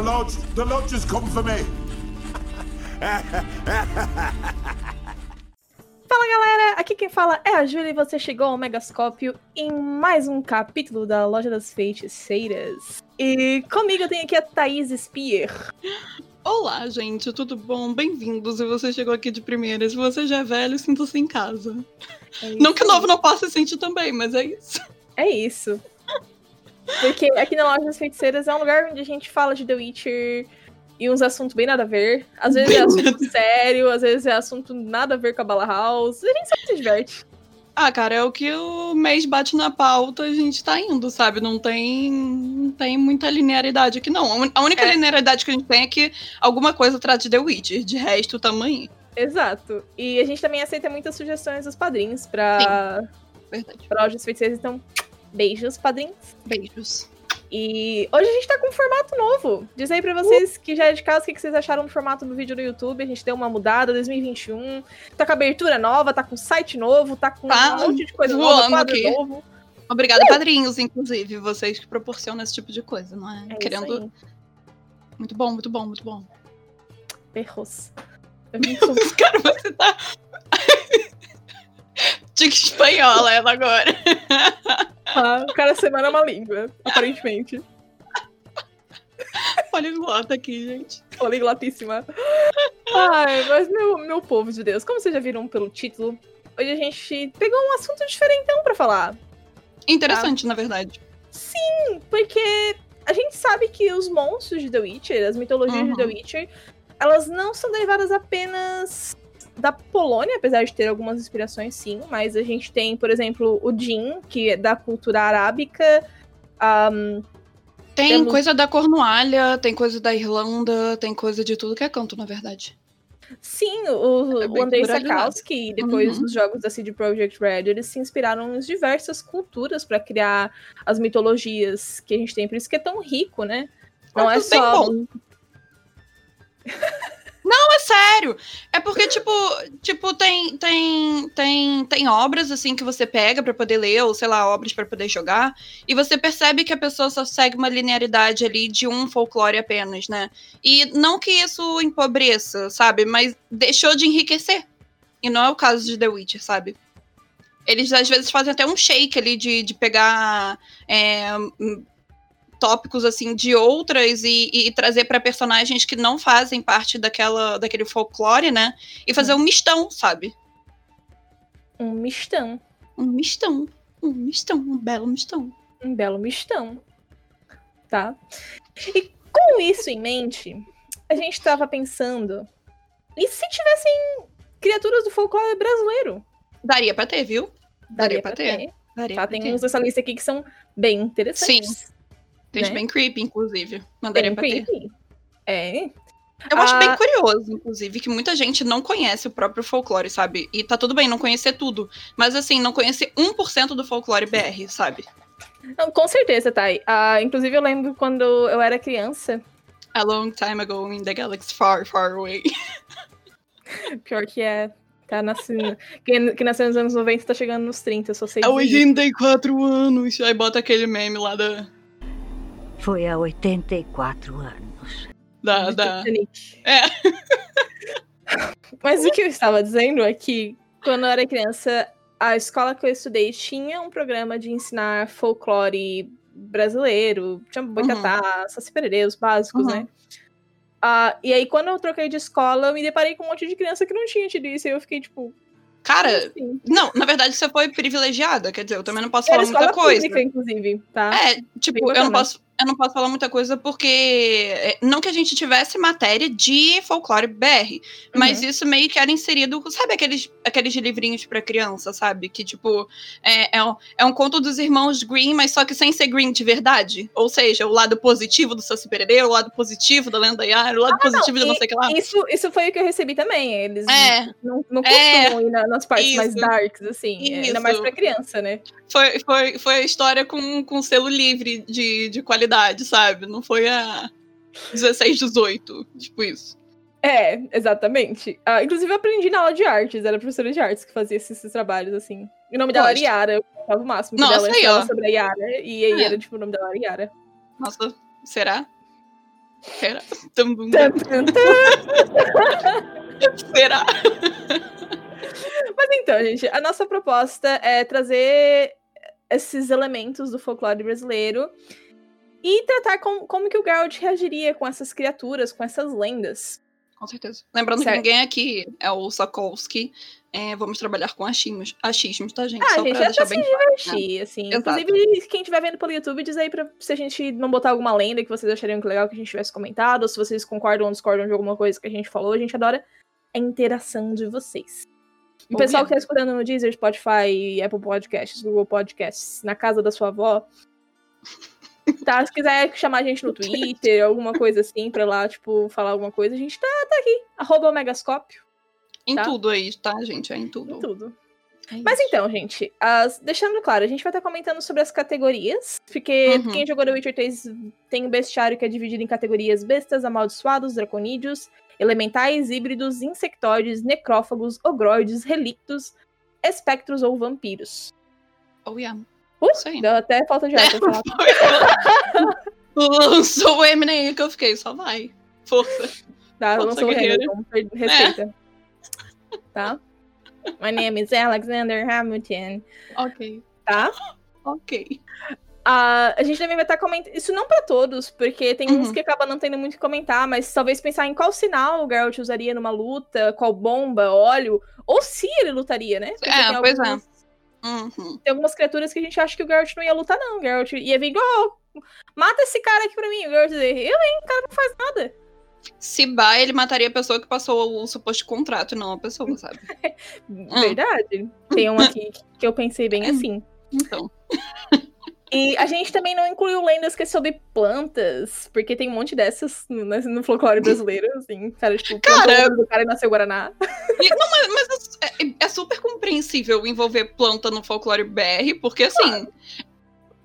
The lodge, the lodge has come for me. Fala galera, aqui quem fala é a Júlia e você chegou ao Megascópio em mais um capítulo da Loja das Feiticeiras. E comigo eu tenho aqui a Thaís Spear. Olá, gente, tudo bom? Bem-vindos. Se você chegou aqui de primeira, se você já é velho, sinta-se em casa. É Não que o novo não possa se sentir também, mas é isso. É isso. Porque aqui na Loja das Feiticeiras é um lugar onde a gente fala de The Witcher e uns assuntos bem nada a ver. Às vezes é assunto sério, às vezes é assunto nada a ver com a Bala House. A gente só se diverte. Ah, cara, é o que o mês bate na pauta, a gente tá indo, sabe? Não tem, não tem muita linearidade aqui, não. A única É. linearidade que a gente tem é que alguma coisa trata de The Witcher. De resto, tamanho. Exato. E a gente também aceita muitas sugestões dos padrinhos pra, Verdade. pra Loja das Feiticeiras. Então, beijos, padrinhos. Beijos. E hoje a gente tá com um formato novo. Diz aí pra vocês que já é de casa o que que vocês acharam do formato do vídeo no YouTube. A gente deu uma mudada, 2021. Tá com abertura nova, tá com site novo, tá com Tá um monte de coisa nova, quadro aqui. novo. Obrigada, padrinhos, inclusive, vocês que proporcionam esse tipo de coisa, não é? É Querendo. Muito bom, muito bom, muito bom. Perros. Eu me Cara, você tá. Dica espanhola ela agora. Ah, Cada semana é uma língua, aparentemente. Poliglota aqui, gente. Poliglotíssima. Ai, mas meu, meu povo de Deus, como vocês já viram pelo título, hoje a gente pegou um assunto diferentão pra falar. Interessante, na verdade. Porque a gente sabe que os monstros de The Witcher, as mitologias Uhum. de The Witcher, elas não são derivadas apenas da Polônia, apesar de ter algumas inspirações, sim. Mas a gente tem, por exemplo, o Jin, que é da cultura arábica. ahm, Tem Temos- coisa da Cornualha, tem coisa da Irlanda, tem coisa de tudo que é canto, na verdade. sim, o, É o Andrei. Sakowski, e depois Uhum. os jogos da CD Projekt Red, eles se inspiraram em diversas culturas para criar as mitologias que a gente tem. Por isso que é tão rico, né? Não Ah, é só. bom. Não, é sério. É porque, tipo, tipo tem, tem, tem, tem obras, assim, que você pega pra poder ler, ou, sei lá, obras pra poder jogar, e você percebe que a pessoa só segue uma linearidade ali de um folclore apenas, né? E não que isso empobreça, sabe? Mas deixou de enriquecer. E não é o caso de The Witcher, sabe? Eles, às vezes, fazem até um shake ali de, de pegar... é, tópicos assim de outras e, e trazer para personagens que não fazem parte daquela daquele folclore, né? E fazer um mistão, sabe? Um mistão. Um mistão, um mistão, um belo mistão. Um belo mistão. Tá? E com isso em mente, a gente tava pensando. E se tivessem criaturas do folclore brasileiro? Daria pra ter, viu? Daria pra pra ter. ter. Daria Tá? pra Tem ter. uns dessa lista aqui que são bem interessantes. Tem uns né? bem creepy, inclusive. Mas daria Bem pra ter. creepy. É. Eu acho Ah. bem curioso, inclusive, que muita gente não conhece o próprio folclore, sabe? E tá tudo bem não conhecer tudo. Mas assim, não conhecer 1% do folclore BR, sabe? Não, com certeza, Thay. Ah, inclusive, eu lembro quando eu era criança. A long time ago in the galaxy far, far away. Pior que é. Tá nascendo. Quem, quem nasceu nos anos 90 tá chegando nos 30, eu só sei Há disso. 84 anos. Aí bota aquele meme lá da. Foi há 84 anos. Da, da... É. Mas o que eu estava dizendo é que, quando eu era criança, a escola que eu estudei tinha um programa de ensinar folclore brasileiro, tinha saci pererê, os básicos, Uhum. né? Ah, e aí, quando eu troquei de escola, eu me deparei com um monte de criança que não tinha tido isso, e eu fiquei tipo. Cara, assim. não, na verdade você foi privilegiada, quer dizer, eu também não posso Era falar muita escola coisa. pública, inclusive, tá? É, tipo, eu não, posso, eu não posso falar muita coisa porque. é, Não que a gente tivesse matéria de folclore BR, mas isso meio que era inserido. Sabe aqueles, aqueles livrinhos pra criança, sabe? Que, tipo, é, é, um, é um conto dos irmãos Green, mas só que sem ser Green de verdade. Ou seja, o lado positivo do Saci Pererê, o lado positivo da Lenda Yara, o lado positivo de não sei o que lá. Isso, isso foi o que eu recebi também. Eles É. não, não É. costumam ir na- nas partes mais Isso. darks, assim. é, Ainda mais Isso. pra criança, né? Foi, foi, foi a história com, com selo livre de, de qualidade, sabe? Não foi a 16, 18, tipo isso. É, exatamente. Ah, inclusive, eu aprendi na aula de artes, era professora de artes que fazia esses, esses trabalhos, assim. E o nome dela era. Yara, eu tava o máximo. Nossa, ela aí, ó. sobre a Yara, e aí É. era, tipo, o nome dela era Yara. Nossa, será? Será? Tum. Será? Mas então, gente, a nossa proposta é trazer esses elementos do folclore brasileiro e tratar com, como que o Geralt reagiria com essas criaturas, com essas lendas. Com certeza. Lembrando Certo. que ninguém aqui é o Sokolsky. É, vamos trabalhar com achismos, achismos, tá, gente? Ah, Só gente, pra é deixar pra bem se claro. divertir, assim. Exato. Inclusive, quem estiver vendo pelo YouTube, diz aí pra, se a gente não botar alguma lenda que vocês achariam que legal que a gente tivesse comentado, ou se vocês concordam ou discordam de alguma coisa que a gente falou, a gente adora a interação de vocês. O pessoal que tá escutando no Deezer, Spotify, Apple Podcasts, Google Podcasts, na casa da sua avó, tá? Se quiser chamar a gente no Twitter, alguma coisa assim, pra lá, tipo, falar alguma coisa, a gente tá, tá aqui. Arroba o Megascópio, Em Tá. tudo aí, tá, gente? É em tudo. em tudo. É Mas então, gente, as- deixando claro, a gente vai estar comentando sobre as categorias, porque Uhum. quem jogou The Witcher 3 tem um bestiário que é dividido em categorias bestas, amaldiçoados, draconídeos, elementais, híbridos, insectóides, necrófagos, ogroides, relictos, espectros ou vampiros. Oh, yeah. Uh, aí. Deu até falta de ar. Lançou o Eminem que eu fiquei, só vai. Força. Tá, Força o guerreira. Hamilton, per- respeita. Tá? My name is Alexander Hamilton. Ok. Tá? Ok. Ah, a gente também vai estar comentando. Isso não pra todos, porque tem uns Uhum. que acaba não tendo muito o que comentar, mas talvez pensar em qual sinal o Geralt usaria numa luta, qual bomba, óleo, ou se ele lutaria, né? Porque É, pois é. Uhum. Tem algumas criaturas que a gente acha que o Geralt não ia lutar, não. O Geralt ia vir igual. Mata esse cara aqui pra mim. O Geralt dizer, eu, hein? O cara não faz nada. Se Bá, ele mataria a pessoa que passou o suposto contrato, não a pessoa, sabe? Ah. Verdade. Tem um aqui que- que eu pensei bem assim. Então. E a gente também não incluiu lendas que é sobre plantas, porque tem um monte dessas no, no folclore brasileiro, assim. Cara, tipo, Cara, do cara e nasceu Guaraná. E- não, mas, mas é, é super compreensível envolver planta no folclore BR, porque assim.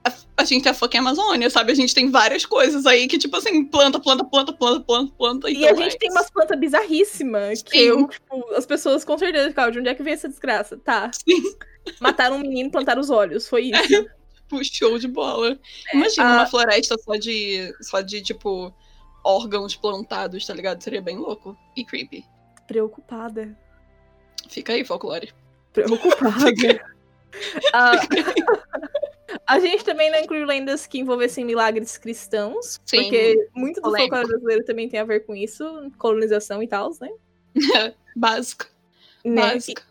A, a gente é fucking Amazônia, sabe? A gente tem várias coisas aí que, tipo assim, planta, planta, planta, planta, planta, planta. E a gente tem umas plantas bizarríssimas, que eu, tipo, as pessoas com certeza ficavam, de onde é que veio essa desgraça? Tá. Sim. Mataram um menino e plantaram os olhos, foi isso. Tipo, show de bola. Imagina ah. uma floresta só de, só de, tipo, órgãos plantados, tá ligado? Seria bem louco. E creepy. Preocupada. Fica aí, folclore. Preocupada. Ah, a gente também não incluiu lendas que envolvessem milagres cristãos, Sim. porque muito do folclore brasileiro também tem a ver com isso, colonização e tal, né? Básico. Né? Básico.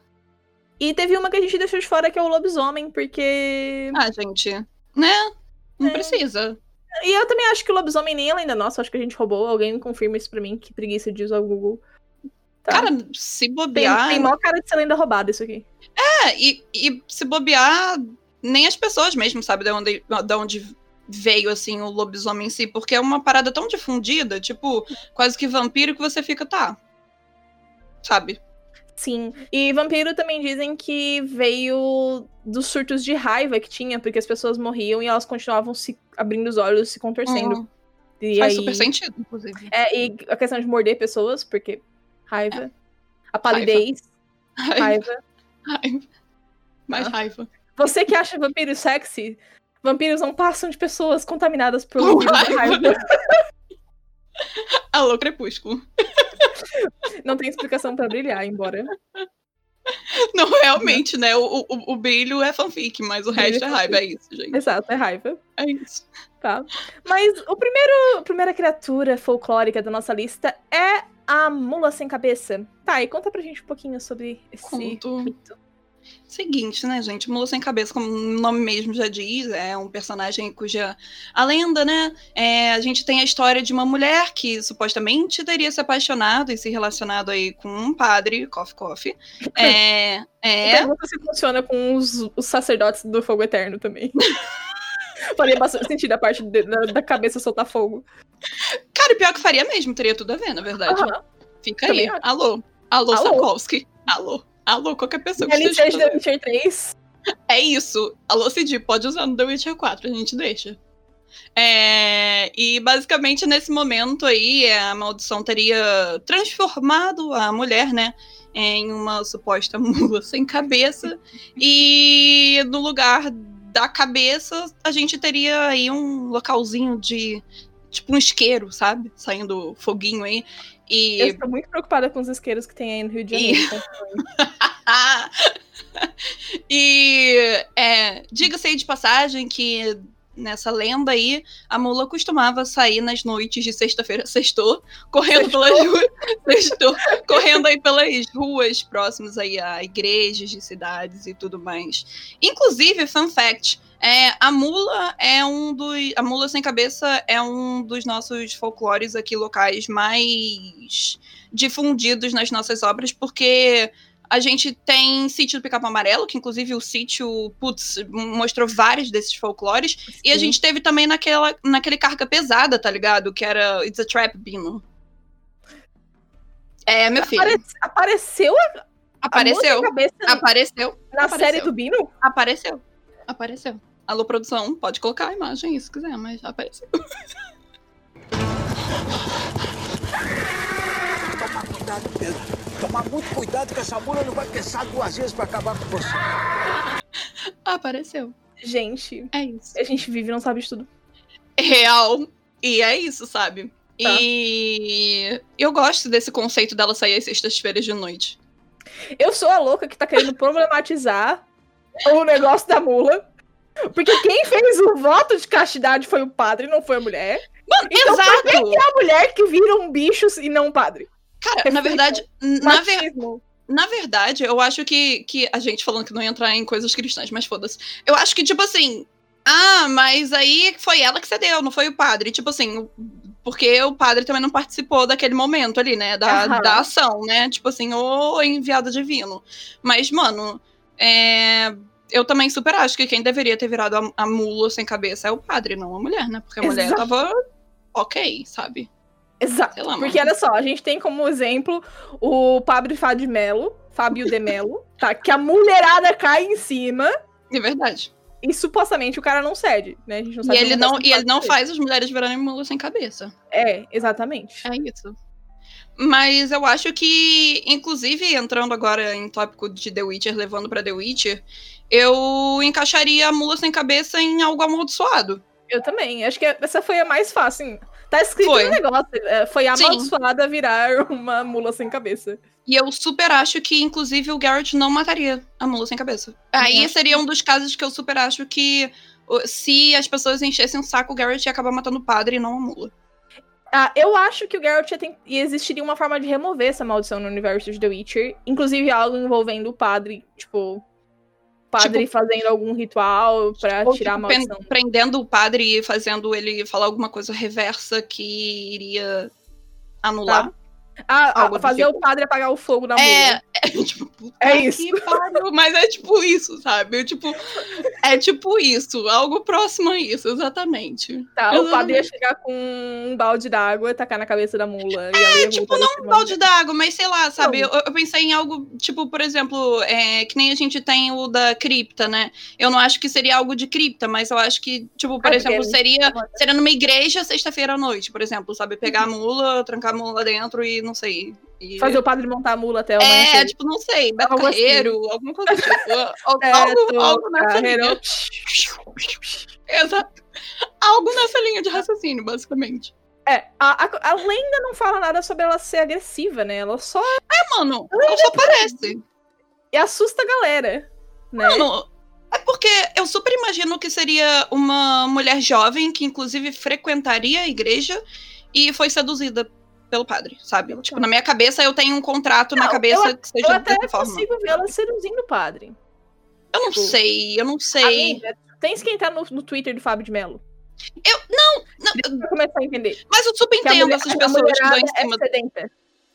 E, teve uma que a gente deixou de fora que é o lobisomem, porque. Ah, gente. Né? Não É. precisa. E eu também acho que o lobisomem nem é lenda nossa, acho que a gente roubou. Alguém confirma isso pra mim, que preguiça de usar o Google. Tá. Cara, se tem, bobear. tem maior cara de ser lenda roubada isso aqui. É, e, e se bobear, nem as pessoas mesmo sabem de onde, de onde veio, assim, o lobisomem em si, porque é uma parada tão difundida, tipo, quase que vampiro, que você fica, tá. Sabe? Sim. E vampiro também dizem que veio dos surtos de raiva que tinha, porque as pessoas morriam e elas continuavam se abrindo os olhos, se contorcendo. Hum, E faz aí- super sentido, inclusive. É, e a questão de morder pessoas, porque raiva. A palidez, Raiva. raiva. raiva. Mais Ah. raiva. Você que acha vampiro sexy, vampiros não passam de pessoas contaminadas por da raiva. raiva. Alô, Crepúsculo. Não tem explicação pra brilhar, embora. Não, realmente, né? O, o, o brilho é fanfic, mas o resto é é raiva, é isso, gente. Exato, é raiva. É isso. Tá. Mas o primeiro, a primeira criatura folclórica da nossa lista é a mula sem cabeça. Tá, e conta pra gente um pouquinho sobre esse Conto. mito. Seguinte, né, gente? Mula Sem Cabeça, como o nome mesmo já diz, é um personagem cuja. A lenda, né? é, a gente tem a história de uma mulher que supostamente teria se apaixonado e se relacionado aí com um padre, Coffee Coffee. É. é Pergunta se funciona com os, os sacerdotes do fogo eterno também. Faria bastante sentido a parte de- da, da cabeça soltar fogo. cara, e pior que faria mesmo, teria tudo a ver, na verdade. Aham. Fica Também aí. acho. Alô. Alô, Alô. Sapkowski. Alô. Alô, qualquer pessoa que esteja The Witcher 3. É isso. Alô, Cid, pode usar no The Witcher 4, a gente deixa. É, e basicamente nesse momento aí, a maldição teria transformado a mulher, né? Em uma suposta mula sem cabeça. E no lugar da cabeça, a gente teria aí um localzinho de, tipo um isqueiro, sabe? Saindo foguinho aí. E. Eu estou muito preocupada com os isqueiros que tem aí no Rio de E- Janeiro. e é, diga-se aí de passagem que nessa lenda aí, a mula costumava sair nas noites de sexta-feira, sextou, correndo Sextou. pelas ruas, sextou, correndo aí pelas ruas próximas aí a igrejas de cidades e tudo mais. Inclusive, fun fact, é, a mula é um dos. A mula sem cabeça é um dos nossos folclores aqui locais mais difundidos nas nossas obras, porque a gente tem Sítio do Pica-Pau Amarelo, que inclusive o sítio, putz, mostrou vários desses folclores. E a Sim. gente teve também naquela, naquele Carga Pesada, tá ligado? Que era It's a Trap, Bino. É, meu filho. Apare- Apareceu a Apareceu. a mula sem cabeça Apareceu. na apareceu. série do Bino? Apareceu. Apareceu. Alô, produção, pode colocar a imagem se quiser, mas apareceu. Tomar cuidado, Pedro. Tomar muito cuidado que essa mula não vai pensar duas vezes pra acabar com você. Apareceu. Gente, É isso. a gente vive e não sabe de tudo. Real. E é isso, sabe? Tá. E eu gosto desse conceito dela sair às sextas-feiras de noite. Eu sou a louca que tá querendo problematizar o negócio da mula. Porque quem fez o voto de castidade foi o padre, não foi a mulher. Mano, Então, por exato! É a mulher que vira um bicho e não um padre. Cara, na verdade, na, ver- na verdade, eu acho que, que a gente falando que não ia entrar em coisas cristãs, mas foda-se. Eu acho que, tipo assim, ah, mas aí foi ela que cedeu, não foi o padre. Tipo assim, o- porque o padre também não participou daquele momento ali, né? Da, da ação, né? Tipo assim, o enviado divino. Mas, mano, é, eu também super acho que quem deveria ter virado a, a mula sem cabeça é o padre, não a mulher, né? Porque a mulher Exato. tava ok, sabe? Exato. Lá, Porque olha só, a gente tem como exemplo o Padre Fábio Melo, Fábio de Melo, tá? Que a mulherada cai em cima É verdade. e supostamente o cara não cede, né? A gente não E sabe ele como não, e ele não faz as mulheres virarem mula sem cabeça. É, exatamente. É isso. Mas eu acho que, inclusive, entrando agora em tópico de The Witcher, levando pra The Witcher, eu encaixaria a mula sem cabeça em algo amaldiçoado. Eu também. Acho que essa foi a mais fácil. Tá escrito Foi. no negócio. é, Foi Sim. amaldiçoada a virar uma mula sem cabeça. E eu super acho que, inclusive, o Garrett não mataria a mula sem cabeça. Aí acho seria um dos casos que eu super acho que, se as pessoas enchessem o saco, o Garrett ia acabar matando o padre e não a mula. Ah, eu acho que o Geralt ia ten- e existiria uma forma de remover essa maldição no universo de The Witcher. Inclusive algo envolvendo o padre, tipo. Padre fazendo algum ritual Ou, tirar a tipo, pen- maldição. prendendo o padre e fazendo ele falar alguma coisa reversa que iria anular. Ah, ah, fazer tipo. o padre apagar o fogo mula. É, é tipo, puta É isso. que pariu, mas é tipo isso, sabe? É tipo, é tipo isso, algo próximo a isso, exatamente. Tá, o padre ia Exatamente. chegar com um balde d'água e tacar na cabeça da mula. e ia tipo, não Um balde d'água, mas sei lá, sabe? Eu, eu pensei em algo, tipo, por exemplo, é, que nem a gente tem o da cripta, né? Eu não acho que seria algo de cripta, mas eu acho que, tipo, por É, exemplo, seria, seria numa igreja sexta-feira à noite, por exemplo, sabe? Pegar a mula, trancar a mula dentro e não sei. e- Fazer o padre montar a mula até o É, tipo, não sei, Beto Algo assim. Carreiro, alguma coisa do tipo. É, algo, algo nessa Carreiro. linha. Exato. Algo nessa linha de raciocínio, basicamente. É, a, a, a lenda não fala nada sobre ela ser agressiva, né? Ela só É, mano, ela só parece. e assusta a galera, né? Mano, é porque eu super imagino que seria uma mulher jovem que, inclusive, frequentaria a igreja e foi seduzida pelo padre, sabe? Tipo, na minha cabeça eu tenho um contrato na Não, cabeça que Eu seja até dessa forma. consigo ver ela seduzindo o padre. Eu não tipo, sei, eu não sei. Amiga, tens que entrar no, no Twitter do Fábio de Mello. Não, Pra começar a entender. mas eu super Que entendo mulher- essas pessoas que dão em cima é.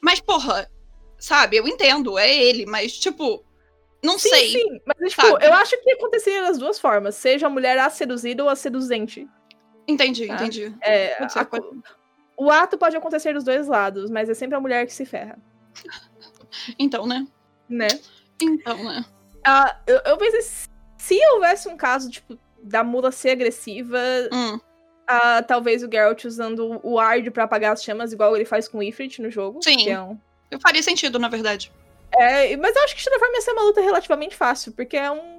Mas, porra, sabe, eu entendo, é ele, mas, tipo, não Sim, sei. sim. Mas, tipo, sabe? eu acho que aconteceria das duas formas. Seja a mulher a seduzida ou a seduzente. Entendi, Tá. entendi. É, a- O ato pode acontecer dos dois lados, mas é sempre a mulher que se ferra, Então, né? né? Então, né? Ah, eu, eu pensei, se houvesse um caso, tipo, da mula ser agressiva, Hum, ah, talvez o Geralt usando o Ard pra apagar as chamas, igual ele faz com o Ifrit no jogo. Sim. que é um- eu faria sentido, na verdade. É, mas eu acho que Shadowfarm ia ser uma luta relativamente fácil, porque é um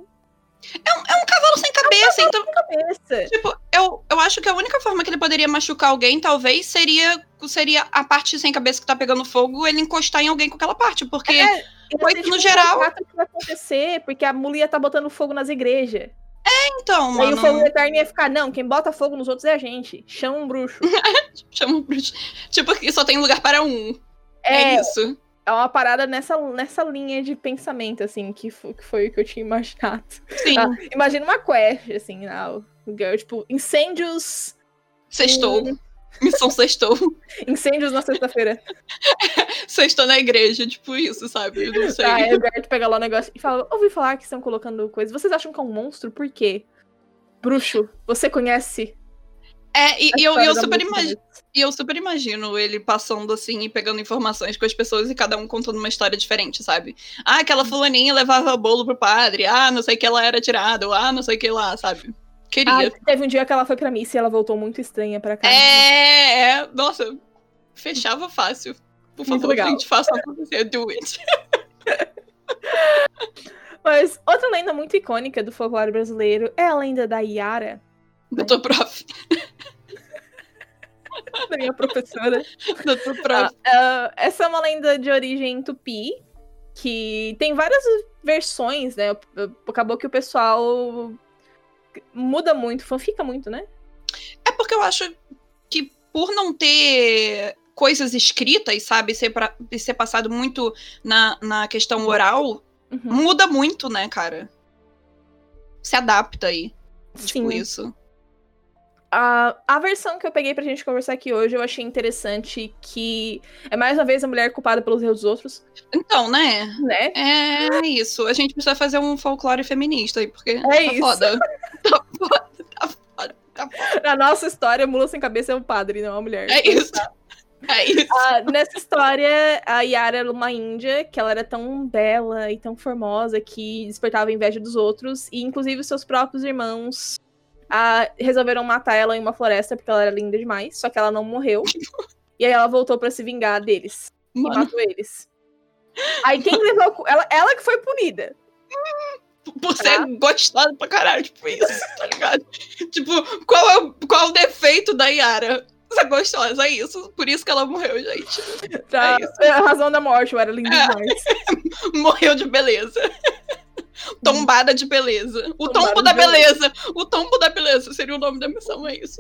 É um, é um cavalo sem cabeça, então, Cabeça. tipo, eu, eu acho que a única forma que ele poderia machucar alguém, talvez, seria, seria a parte sem cabeça que tá pegando fogo, ele encostar em alguém com aquela parte, porque... É, Foi, no geral- que vai acontecer, porque a mulher tá botando fogo nas igrejas. Então, Aí o fogo mano, eterno ia ficar, não, quem bota fogo nos outros é a gente. Chama um bruxo. chama o bruxo. Tipo, que só tem lugar para um. É, É, isso. É uma parada nessa, nessa linha de pensamento, assim, que, fo- que foi o que eu tinha imaginado. Sim, Ah, imagina uma quest, assim, ah, o girl, tipo, incêndios. sextou. Missão sextou. Incêndios na sexta-feira. Sextou na igreja, tipo isso, sabe? Eu não sei. Ah, aí o Gert pega lá o negócio e fala: ouvi falar que estão colocando coisa. Vocês acham que é um monstro? Por quê? Bruxo, você conhece? É, e, a e eu, eu super imagino. E eu super imagino ele passando assim e pegando informações com as pessoas e cada um contando uma história diferente, sabe? Ah, aquela fulaninha levava bolo pro padre. Ah, não sei que ela era tirada. ou Ah, não sei que lá, sabe? Queria. Ah, teve um dia que ela foi pra missa e ela voltou muito estranha pra casa. é, é. Nossa, fechava fácil. Por Muito favor, legal. gente, faça acontecer. Do it. Mas outra lenda muito icônica do folclore brasileiro é a lenda da Yara, Doutor Prof. da minha professora. Doutor Prof. Ah, essa é uma lenda de origem tupi, que tem várias versões, né? Acabou que o pessoal muda muito, fanfica muito, né? É porque eu acho que por não ter coisas escritas, sabe, ser, pra, ser passado muito na, na questão oral, Uhum. muda muito, né, cara? Se adapta aí. Sim. Tipo isso. A, a versão que eu peguei pra gente conversar aqui hoje, eu achei interessante que é mais uma vez a mulher culpada pelos erros dos outros, Então, né? né? É isso. A gente precisa fazer um folclore feminista aí, porque tá É isso. foda. Tá foda, tá foda, tá foda. Na nossa história, mula sem cabeça é o padre, não a mulher. É isso. É isso. Ah, nessa história, a Yara era uma índia, que ela era tão bela e tão formosa que despertava a inveja dos outros, e inclusive seus próprios irmãos ah, resolveram matar ela em uma floresta porque ela era linda demais, só que ela não morreu. e aí ela voltou pra se vingar deles e matou eles. Aí quem levou. a Ela, ela que foi punida. por ser gostosa pra caralho, tipo isso, tá ligado? tipo, qual é, o, qual é o defeito da Yara? Ser gostosa, é isso. Por isso que ela morreu, gente. Pra, É isso. a razão da morte, eu era linda É. demais. Morreu de beleza. Tombada de beleza. O Tombada tombo da beleza. O tombo da beleza seria o nome da missão, é isso.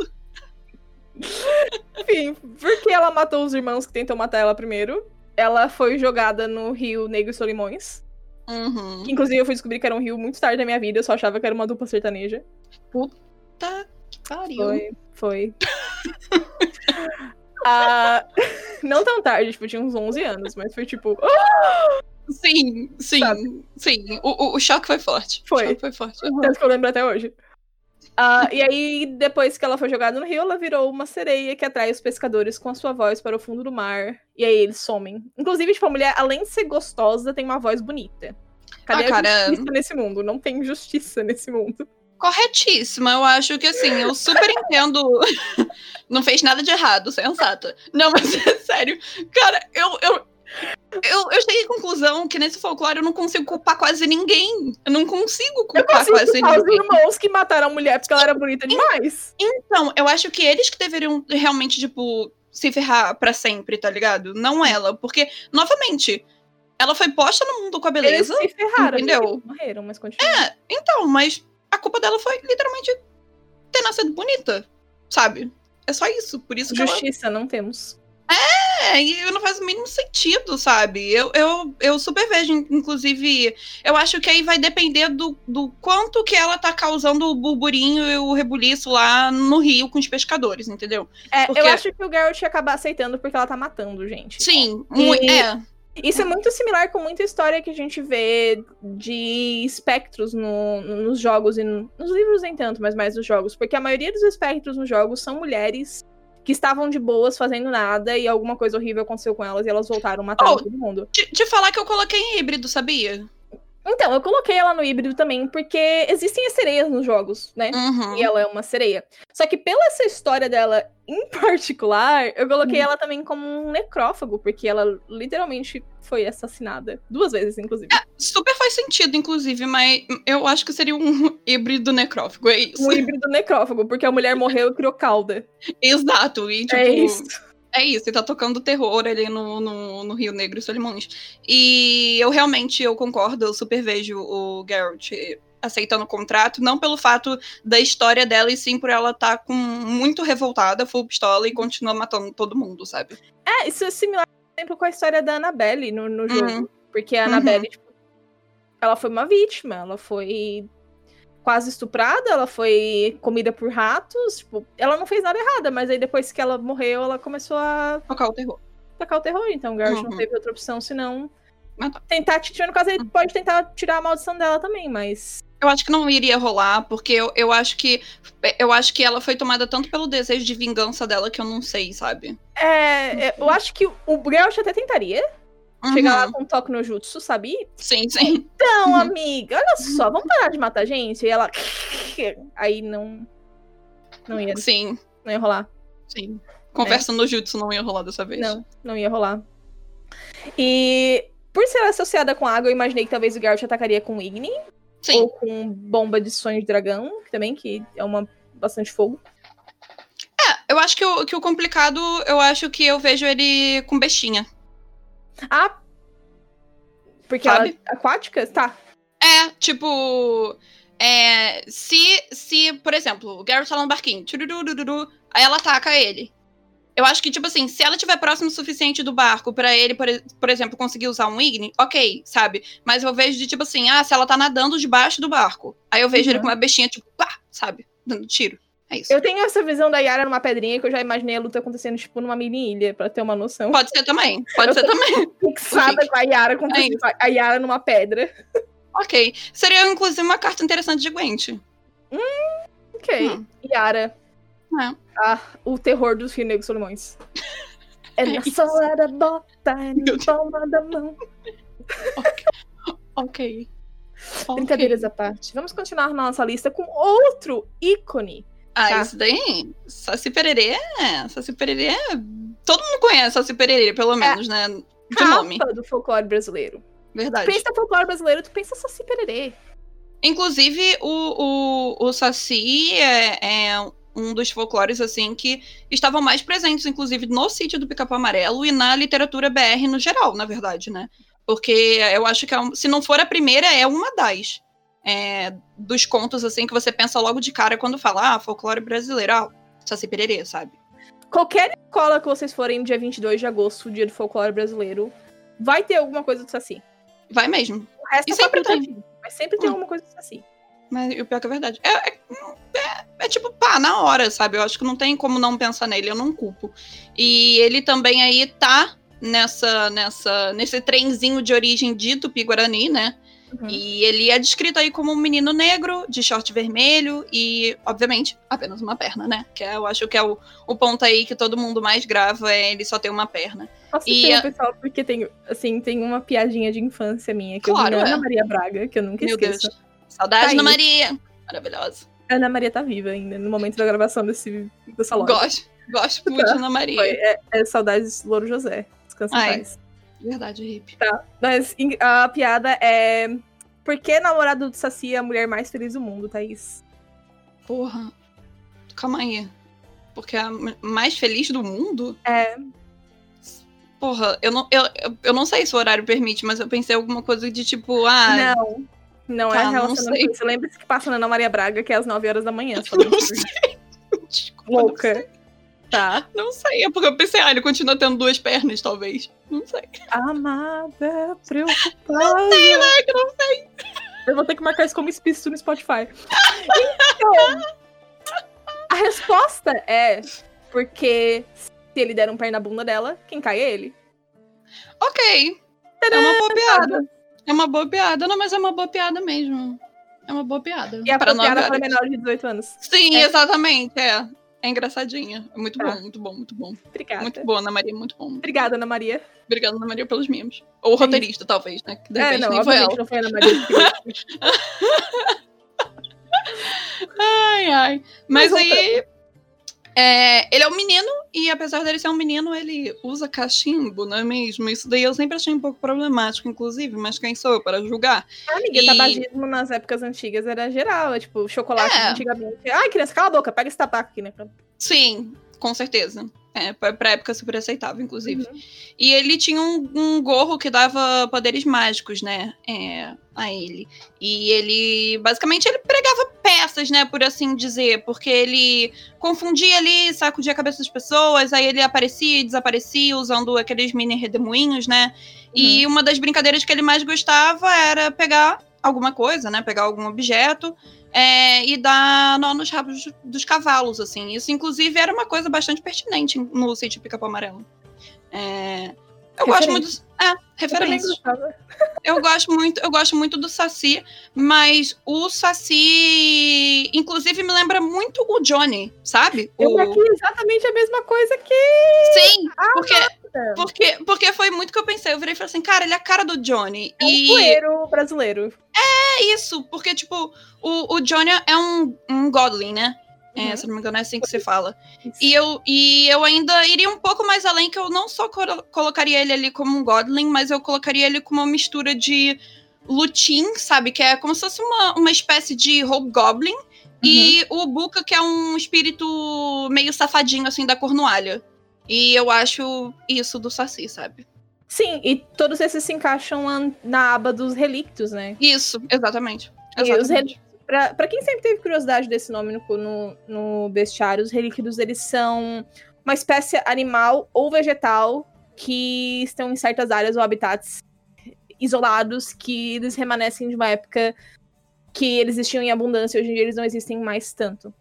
Enfim, porque ela matou os irmãos que tentam matar ela primeiro. Ela foi jogada no rio Negro e Solimões. Uhum. Que, inclusive, eu fui descobrir que era um rio muito tarde da minha vida. Eu só achava que era uma dupla sertaneja. Tá que pariu. Foi, foi. Ah, não tão tarde, tipo, tinha uns 11 anos, mas foi tipo. "Ah!" Sim, sim, Sabe? sim. O, o, o choque foi forte. Foi. O choque foi forte. Tanto que eu lembro até hoje. Ah, e aí, depois que ela foi jogada no rio, ela virou uma sereia que atrai os pescadores com a sua voz para o fundo do mar. E aí eles somem. Inclusive, tipo, a mulher, além de ser gostosa, tem uma voz bonita. Cadê Ah, a cara. justiça nesse mundo? Não tem justiça nesse mundo. Corretíssima. Eu acho que assim, eu super entendo. Não fez nada de errado, sensata. Não, mas é sério. Cara, eu, eu, eu, eu cheguei à conclusão que nesse folclore eu não consigo culpar quase ninguém. Eu não consigo Eu culpar consigo quase culpar os ninguém. irmãos que mataram a mulher porque ela era bonita demais. Então, eu acho que eles que deveriam realmente, tipo, se ferrar pra sempre, tá ligado? Não ela. Porque, novamente, ela foi posta no mundo com a beleza. Eles se ferraram. entendeu? Morreram, mas continua. É, então, mas a culpa dela foi literalmente ter nascido bonita, sabe? É só isso. Por isso que ela Justiça, não temos. É, e não faz o mínimo sentido, sabe? Eu, eu, eu super vejo, inclusive, eu acho que aí vai depender do, do quanto que ela tá causando o burburinho e o rebuliço lá no rio com os pescadores, entendeu? É, Porque- Eu acho que o Geralt ia acabar aceitando porque ela tá matando gente. Sim, E- é. Isso é muito similar com muita história que a gente vê de espectros no- nos jogos e no- nos livros nem tanto, mas mais nos jogos, porque a maioria dos espectros nos jogos são mulheres que estavam de boas fazendo nada e alguma coisa horrível aconteceu com elas e elas voltaram matando Oh. todo mundo. Te, te falar que eu coloquei em híbrido, sabia? Então, eu coloquei ela no híbrido também, porque existem as sereias nos jogos, né? Uhum. E ela é uma sereia. Só que pela essa história dela em particular, eu coloquei Hum. ela também como um necrófago, porque ela literalmente foi assassinada. Duas vezes, inclusive. Super faz sentido, inclusive, mas eu acho que seria um híbrido necrófago, é isso. Um híbrido necrófago, porque a mulher morreu e criou cauda. Exato, e tipo. é isso. É isso, e tá tocando terror ali no, no, no Rio Negro e Solimões. E eu realmente, eu concordo, eu super vejo o Geralt aceitando o contrato, não pelo fato da história dela, e sim por ela estar com muito revoltada, full pistola, e continua matando todo mundo, sabe? É, isso é similar, por exemplo, com a história da Annabelle no, no jogo. Uhum. Porque a Uhum. Annabelle, tipo, ela foi uma vítima, ela foi quase estuprada, ela foi comida por ratos, tipo, ela não fez nada errado, mas aí depois que ela morreu, ela começou a Tocar o terror. tacar o terror, então o Garrett não Uhum. teve outra opção senão Matar. tentar, te- no caso, ele pode tentar tirar a maldição dela também, mas Eu acho que não iria rolar, porque eu, eu acho que. Eu acho que ela foi tomada tanto pelo desejo de vingança dela que eu não sei, sabe? é, é, eu acho que o Garrett até tentaria chegar lá Uhum. com um toque no jutsu, sabe? Sim, sim. Então, Uhum. amiga, olha só, vamos parar de matar gente? E ela. Aí não. Não ia, Sim, não ia rolar. sim. Conversa no jutsu não ia rolar dessa vez. Não, não ia rolar. E por ser associada com água, eu imaginei que talvez o Garrett atacaria com Igni. Sim. Ou com bomba de sonho de dragão, também, que é uma bastante fogo. É, eu acho que o, que o complicado, eu acho que eu vejo ele com bestinha. Ah! Porque Sabe? ela é aquática? Tá. É, tipo. É, se, se, por exemplo, o Garrett tá lá no barquinho, aí ela ataca ele. Eu acho que, tipo assim, se ela estiver próximo o suficiente do barco pra ele, por, por exemplo, conseguir usar um Igni, ok, sabe? Mas eu vejo de, tipo assim, ah, se ela tá nadando debaixo do barco. Aí eu vejo ele Uhum. com uma bestinha, tipo, pá, sabe? Dando tiro. É isso. Eu tenho essa visão da Yara numa pedrinha que eu já imaginei a luta acontecendo, tipo, numa mini ilha, pra ter uma noção. Pode ser também. Pode Eu ser também. Fixada com a Yara acontecendo. A Yara numa pedra. Ok. Seria, inclusive, uma carta interessante de Gwent. Ok. Hum. Yara. É. Ah, o terror dos Rio Negro Solimões. É na sola da bota, é na palma da mão. Ok. Brincadeiras à parte. Vamos continuar na nossa lista com outro ícone. Ah, Tá. isso daí, Saci Pererê é. Saci Pererê é. Todo mundo conhece Saci Pererê, pelo menos, né? De nome. Do folclore brasileiro. Verdade. Pensa folclore brasileiro, tu pensa Saci Pererê. Inclusive, o, o, o Saci é, é um dos folclores, assim, que estavam mais presentes, inclusive, no sítio do Pica-Pau Amarelo e na literatura BR no geral, na verdade, né? Porque eu acho que, é se não for a primeira, é uma das. É, dos contos, assim, que você pensa logo de cara quando fala, ah, folclore brasileiro, ah, Saci Pererê, sabe? Qualquer escola que vocês forem no dia 22 de agosto, dia do folclore brasileiro, vai ter alguma coisa do Saci. Vai mesmo. O resto E é sempre facultativo, Mas sempre tem Hum. alguma coisa do Saci. Mas o pior que é verdade. É, é, é- é tipo, pá, na hora, sabe? Eu acho que não tem como não pensar nele, eu não culpo. E ele também aí tá nessa, nessa, nesse trenzinho de origem de Tupi-Guarani, né? Uhum. E ele é descrito aí como um menino negro, de short vermelho e, obviamente, apenas uma perna, né? Que é, eu acho que é o, o ponto aí que todo mundo mais grava, é ele só tem uma perna. Nossa, E tem a- pessoal, porque tem, assim, tem uma piadinha de infância minha, que Claro, eu vi é. Ana Maria Braga, que eu nunca Meu esqueço. Deus. Saudade, Tá Ana. Maria! Maravilhosa. A Ana Maria tá viva ainda, no momento da gravação desse, dessa loja. Gosto, gosto muito de Ana Maria. Foi, é, é saudades do Louro José. Descansa Ai. paz. Verdade, hippie. Mas em- a piada é... Por que namorado do Saci é a mulher mais feliz do mundo, Thaís? Porra. Calma aí. Porque a m- mais feliz do mundo? É. Porra, eu não, eu, eu- não sei se o horário permite, mas eu pensei alguma coisa de tipo, ah. Não. Não é Tá, não relacionado sei. com isso. Lembre-se que passa na Ana Maria Braga, que é às 9 horas da manhã. só Não você. Desculpa, não Louca. sei. Tá. Não sei, é porque eu pensei, ah, ele continua tendo duas pernas, talvez. Não sei. Amada, preocupada. Não sei, né? Que não sei. Eu vou ter que marcar isso como explícito no Spotify. Então, a resposta é porque se ele der um pé na bunda dela, quem cai é ele. Ok. É uma boa piada. É uma boa piada. Não, mas é uma boa piada mesmo. É uma boa piada. E a Pra piada para menor de 18 anos. Sim, É. exatamente, é. É engraçadinha. É muito Tá. bom, muito bom, muito bom. Obrigada. Muito bom, Ana Maria, muito bom. Obrigada, Ana Maria. Obrigada, Ana Maria, pelos memes. Ou o roteirista, talvez, né? Que de É, não, nem foi ela. não foi a Ana Maria. Ai, ai. Mas Mas aí. É, ele é um menino, e apesar dele ser um menino, ele usa cachimbo, não é mesmo? Isso daí eu sempre achei um pouco problemático, inclusive, mas quem sou eu para julgar? Amiga, E- tabagismo nas épocas antigas era geral. É tipo, chocolate É. antigamente. Ai, criança, cala a boca, pega esse tabaco aqui, né? Sim, com certeza. É, pra, pra época super aceitável, inclusive. Uhum. E ele tinha um, um gorro que dava poderes mágicos, né? é, a ele. E ele, basicamente, ele pregava peças, né? Por assim dizer. Porque ele confundia ali, sacudia a cabeça das pessoas, aí ele aparecia e desaparecia usando aqueles mini redemoinhos, né? E uma das brincadeiras que ele mais gostava era pegar alguma coisa, né? Pegar algum objeto é, e dar nó nos rabos dos cavalos, assim. Isso, inclusive, era uma coisa bastante pertinente no sítio Pica-Pau Amarelo. É, eu gosto muito. É, referências. Eu gosto muito, eu gosto muito do Saci, mas o Saci, inclusive, me lembra muito o Johnny, sabe? Eu O- aqui exatamente a mesma coisa que. Sim, porque, porque, porque foi muito que eu pensei. Eu virei e falei assim, cara, ele é a cara do Johnny. É um e poeiro brasileiro. é isso, porque, tipo, o, o Johnny é um, um Godling, né? É, Uhum. se não me engano, é assim que se fala. E eu, e eu ainda iria um pouco mais além, que eu não só colo- colocaria ele ali como um Godling, mas eu colocaria ele como uma mistura de Lutin, sabe? Que é como se fosse uma, uma espécie de Hobgoblin. E o Buka, que é um espírito meio safadinho, assim, da Cornualha. E eu acho isso do Saci, sabe? Sim, e todos esses se encaixam na aba dos relictos, né? Isso, exatamente. E os Exatamente. Pra, pra quem sempre teve curiosidade desse nome no, no, no bestiário, os relíquidos eles são uma espécie animal ou vegetal que estão em certas áreas ou habitats isolados que eles remanescem de uma época que eles existiam em abundância, hoje em dia eles não existem mais tanto.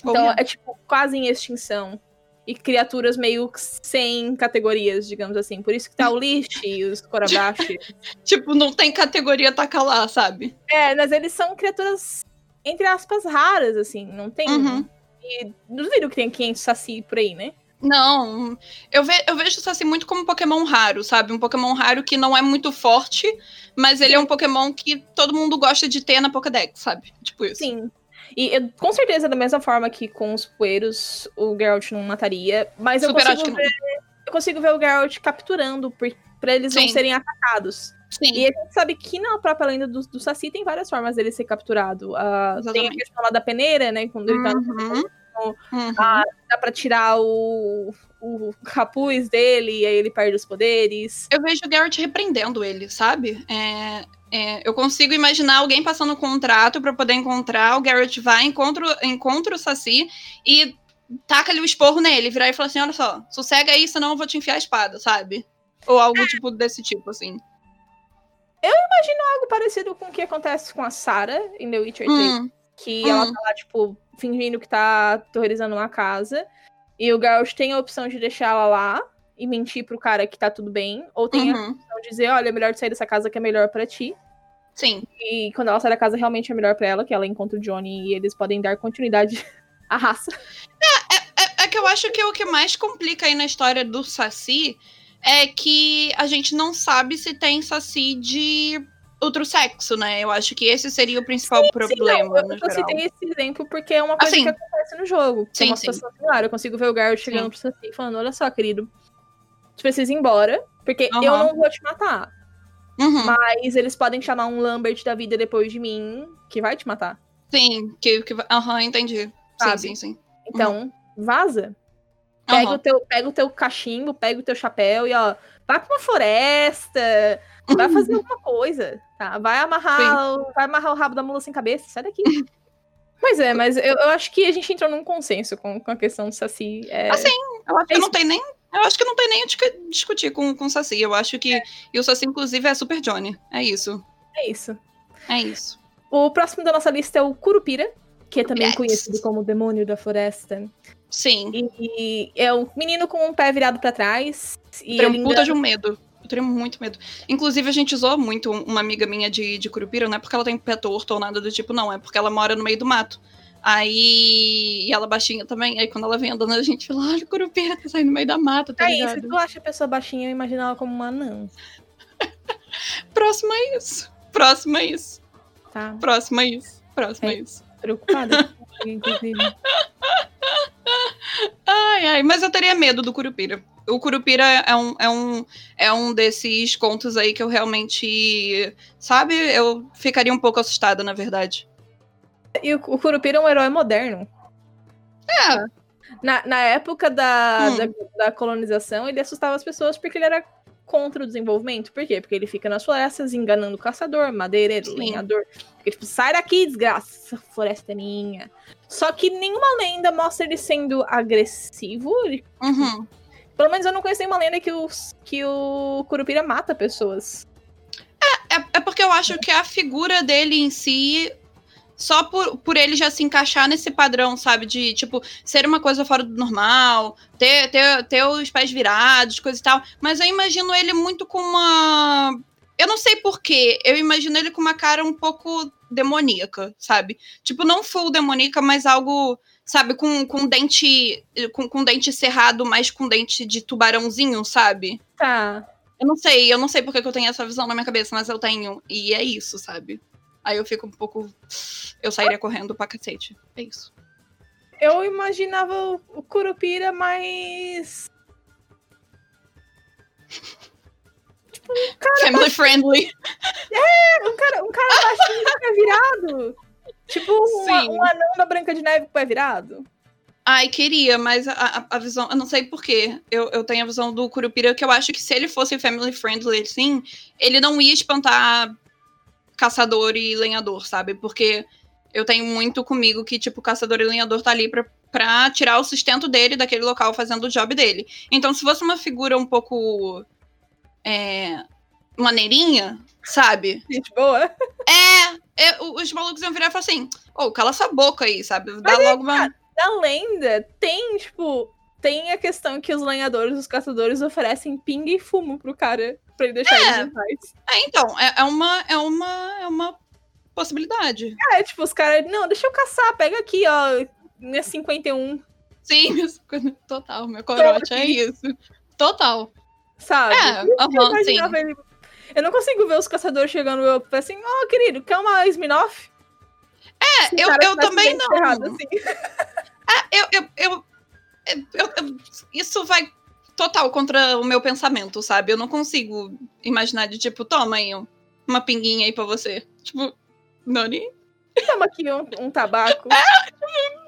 Então é tipo quase em extinção. E criaturas meio sem categorias, digamos assim. Por isso que tá o Lishi, os Korabashi. Tipo, não tem categoria taca lá, sabe? É, mas eles são criaturas, entre aspas, raras, assim. Não tem. Uhum. E duvido que tenha 500 saci por aí, né? Não, eu, ve eu vejo o Saci muito como um Pokémon raro, sabe? Um Pokémon raro que não é muito forte, mas ele é um Pokémon que todo mundo gosta de ter na Pokédex, sabe? Tipo isso. Sim. E eu, com certeza, da mesma forma que com os poeiros, o Geralt não mataria. Mas eu Super consigo, não. ver, eu consigo ver o Geralt capturando por, pra eles não Sim. serem atacados. Sim, E a gente sabe que na própria lenda do, do Saci tem várias formas dele ser capturado. Ah, tem a questão lá da peneira, né? Quando ele tá no Uhum. Uhum. Ah, dá pra tirar o, o capuz dele e aí ele perde os poderes. Eu vejo o Garrett repreendendo ele, sabe? É, é, eu consigo imaginar alguém passando um contrato pra poder encontrar, o Garrett vai, encontra, encontra o Saci e taca ali o esporro nele, virar e falar assim: olha só, sossega aí, senão eu vou te enfiar a espada, sabe? Ou algo tipo desse tipo, assim. Algo parecido com o que acontece com a Sarah em The Witcher 3. Hum, Que Hum. ela tá lá, tipo, fingindo que tá aterrorizando uma casa. E o Geralt tem a opção de deixar ela lá e mentir pro cara que tá tudo bem. Ou tem a uhum. opção de dizer, olha, é melhor sair dessa casa que é melhor pra ti. Sim. E quando ela sai da casa, realmente é melhor pra ela, que ela encontra o Johnny e eles podem dar continuidade à raça. É, é que eu acho que o que mais complica aí na história do Saci é que a gente não sabe se tem Saci de outro sexo, né? Eu acho que esse seria o principal problema. Sim, não, no eu, eu geral. citei esse exemplo porque é uma coisa Assim. que acontece no jogo. Sim, é uma sim. situação similar. Eu consigo ver o Geralt chegando Sim. pro Saci e falando, olha só, querido, tu precisa ir embora, porque eu Aham. não vou te matar. Uhum. Mas eles podem chamar um Lambert da vida depois de mim, que vai te matar. Sim, que, que aham, entendi. Sabe? Sim, sim, sim. Então, vaza. Pega, Aham. o teu, pega o teu cachimbo, pega o teu chapéu e, ó, vai pra uma floresta, vai fazer alguma coisa, tá? Vai amarrar, o, vai amarrar o rabo da mula sem cabeça, sai daqui. Pois é, mas eu, eu acho que a gente entrou num consenso com, com a questão do Saci. É, Assim, Eu acho que É não tem nem. Eu acho que não tem nem o que discutir com, com o Saci. Eu acho que. E o Saci, inclusive, é Super Johnny. É isso. é isso. É isso. O próximo da nossa lista é o Curupira, que é também conhecido como Demônio da Floresta. Sim. E, e é um menino com um pé virado pra trás. E Tenho ele um puta engana- de um medo. Eu tenho muito medo. Inclusive, a gente usou muito uma amiga minha de, de Curupira, não é porque ela tem pé torto ou nada do tipo, não. É porque ela mora no meio do mato. Aí. E ela baixinha também. Aí quando ela vem andando, a gente fala, olha curupira tá saindo no meio da mata, tá É ligado? isso, tu acha a pessoa baixinha, eu imagino ela como uma anã, Próximo é isso. Próximo é isso. tá? Próximo é isso. Próximo é, É. isso. Preocupada, inclusive. Ai, ai, mas eu teria medo do Curupira. O Curupira é um, é um, é um desses contos aí que eu realmente. Sabe? Eu ficaria um pouco assustada, na verdade. E o, Curupira é um herói moderno. É. Na, na época da, Hum. da, da colonização, ele assustava as pessoas porque ele era contra o desenvolvimento. Por quê? Porque ele fica nas florestas enganando o caçador, madeireiro, Sim. lenhador. Porque, tipo, sai daqui, desgraça, floresta é minha. Só que nenhuma lenda mostra ele sendo agressivo. Ele- Uhum. pelo menos eu não conheço nenhuma lenda que, os, que o Curupira mata pessoas. É, é porque eu acho que a figura dele em si, só por, por ele já se encaixar nesse padrão, sabe? De, tipo, ser uma coisa fora do normal, ter, ter, ter os pés virados, coisa e tal. Mas eu imagino ele muito com uma. Eu não sei porquê, eu imagino ele com uma cara um pouco demoníaca, sabe? Tipo, não full demoníaca, mas algo, sabe, com, com dente. Com, com dente cerrado, mas com dente de tubarãozinho, sabe? Tá. Eu não sei, eu não sei porque que eu tenho essa visão na minha cabeça, mas eu tenho. E é isso, sabe? Aí eu fico um pouco. Eu sairia correndo pra cacete. É isso. Eu imaginava o, o Curupira mais. Family friendly. Um cara, um cara baixinho pé virado. Tipo um, Sim. um anão da Branca de Neve com o pé virado. Ai, queria, mas a, a- visão. Eu não sei porquê. Eu, eu tenho a visão do Curupira que eu acho que se ele fosse family friendly, assim, ele não ia espantar caçador e lenhador, sabe? Porque eu tenho muito comigo que, tipo, caçador e lenhador tá ali pra, pra tirar o sustento dele daquele local fazendo o job dele. Então, se fosse uma figura um pouco. É, maneirinha, sabe? Gente boa. É, é, os malucos iam virar e falar assim: Ô, cala essa boca aí, sabe? Dá logo uma. Na lenda, tem, tipo. Tem a questão que os lenhadores, os caçadores oferecem pinga e fumo pro cara. Pra ele deixar É. eles em paz. É, então, é, é uma, é uma, é uma possibilidade. É, tipo, os caras. Não, deixa eu caçar, pega aqui, ó. Minha 51, Sim, total, meu corote, é isso. Total. Sabe? É, Eu aham, sim. ele- Eu não consigo ver os caçadores chegando eu assim, ó, querido, quer uma Sminoff? É, eu, eu também não. errado, assim. É, eu, eu, eu, eu- eu- Isso vai total contra o meu pensamento, sabe? Eu não consigo imaginar de tipo, toma aí um- uma pinguinha aí pra você. Tipo, Nani? Toma aqui um, um tabaco.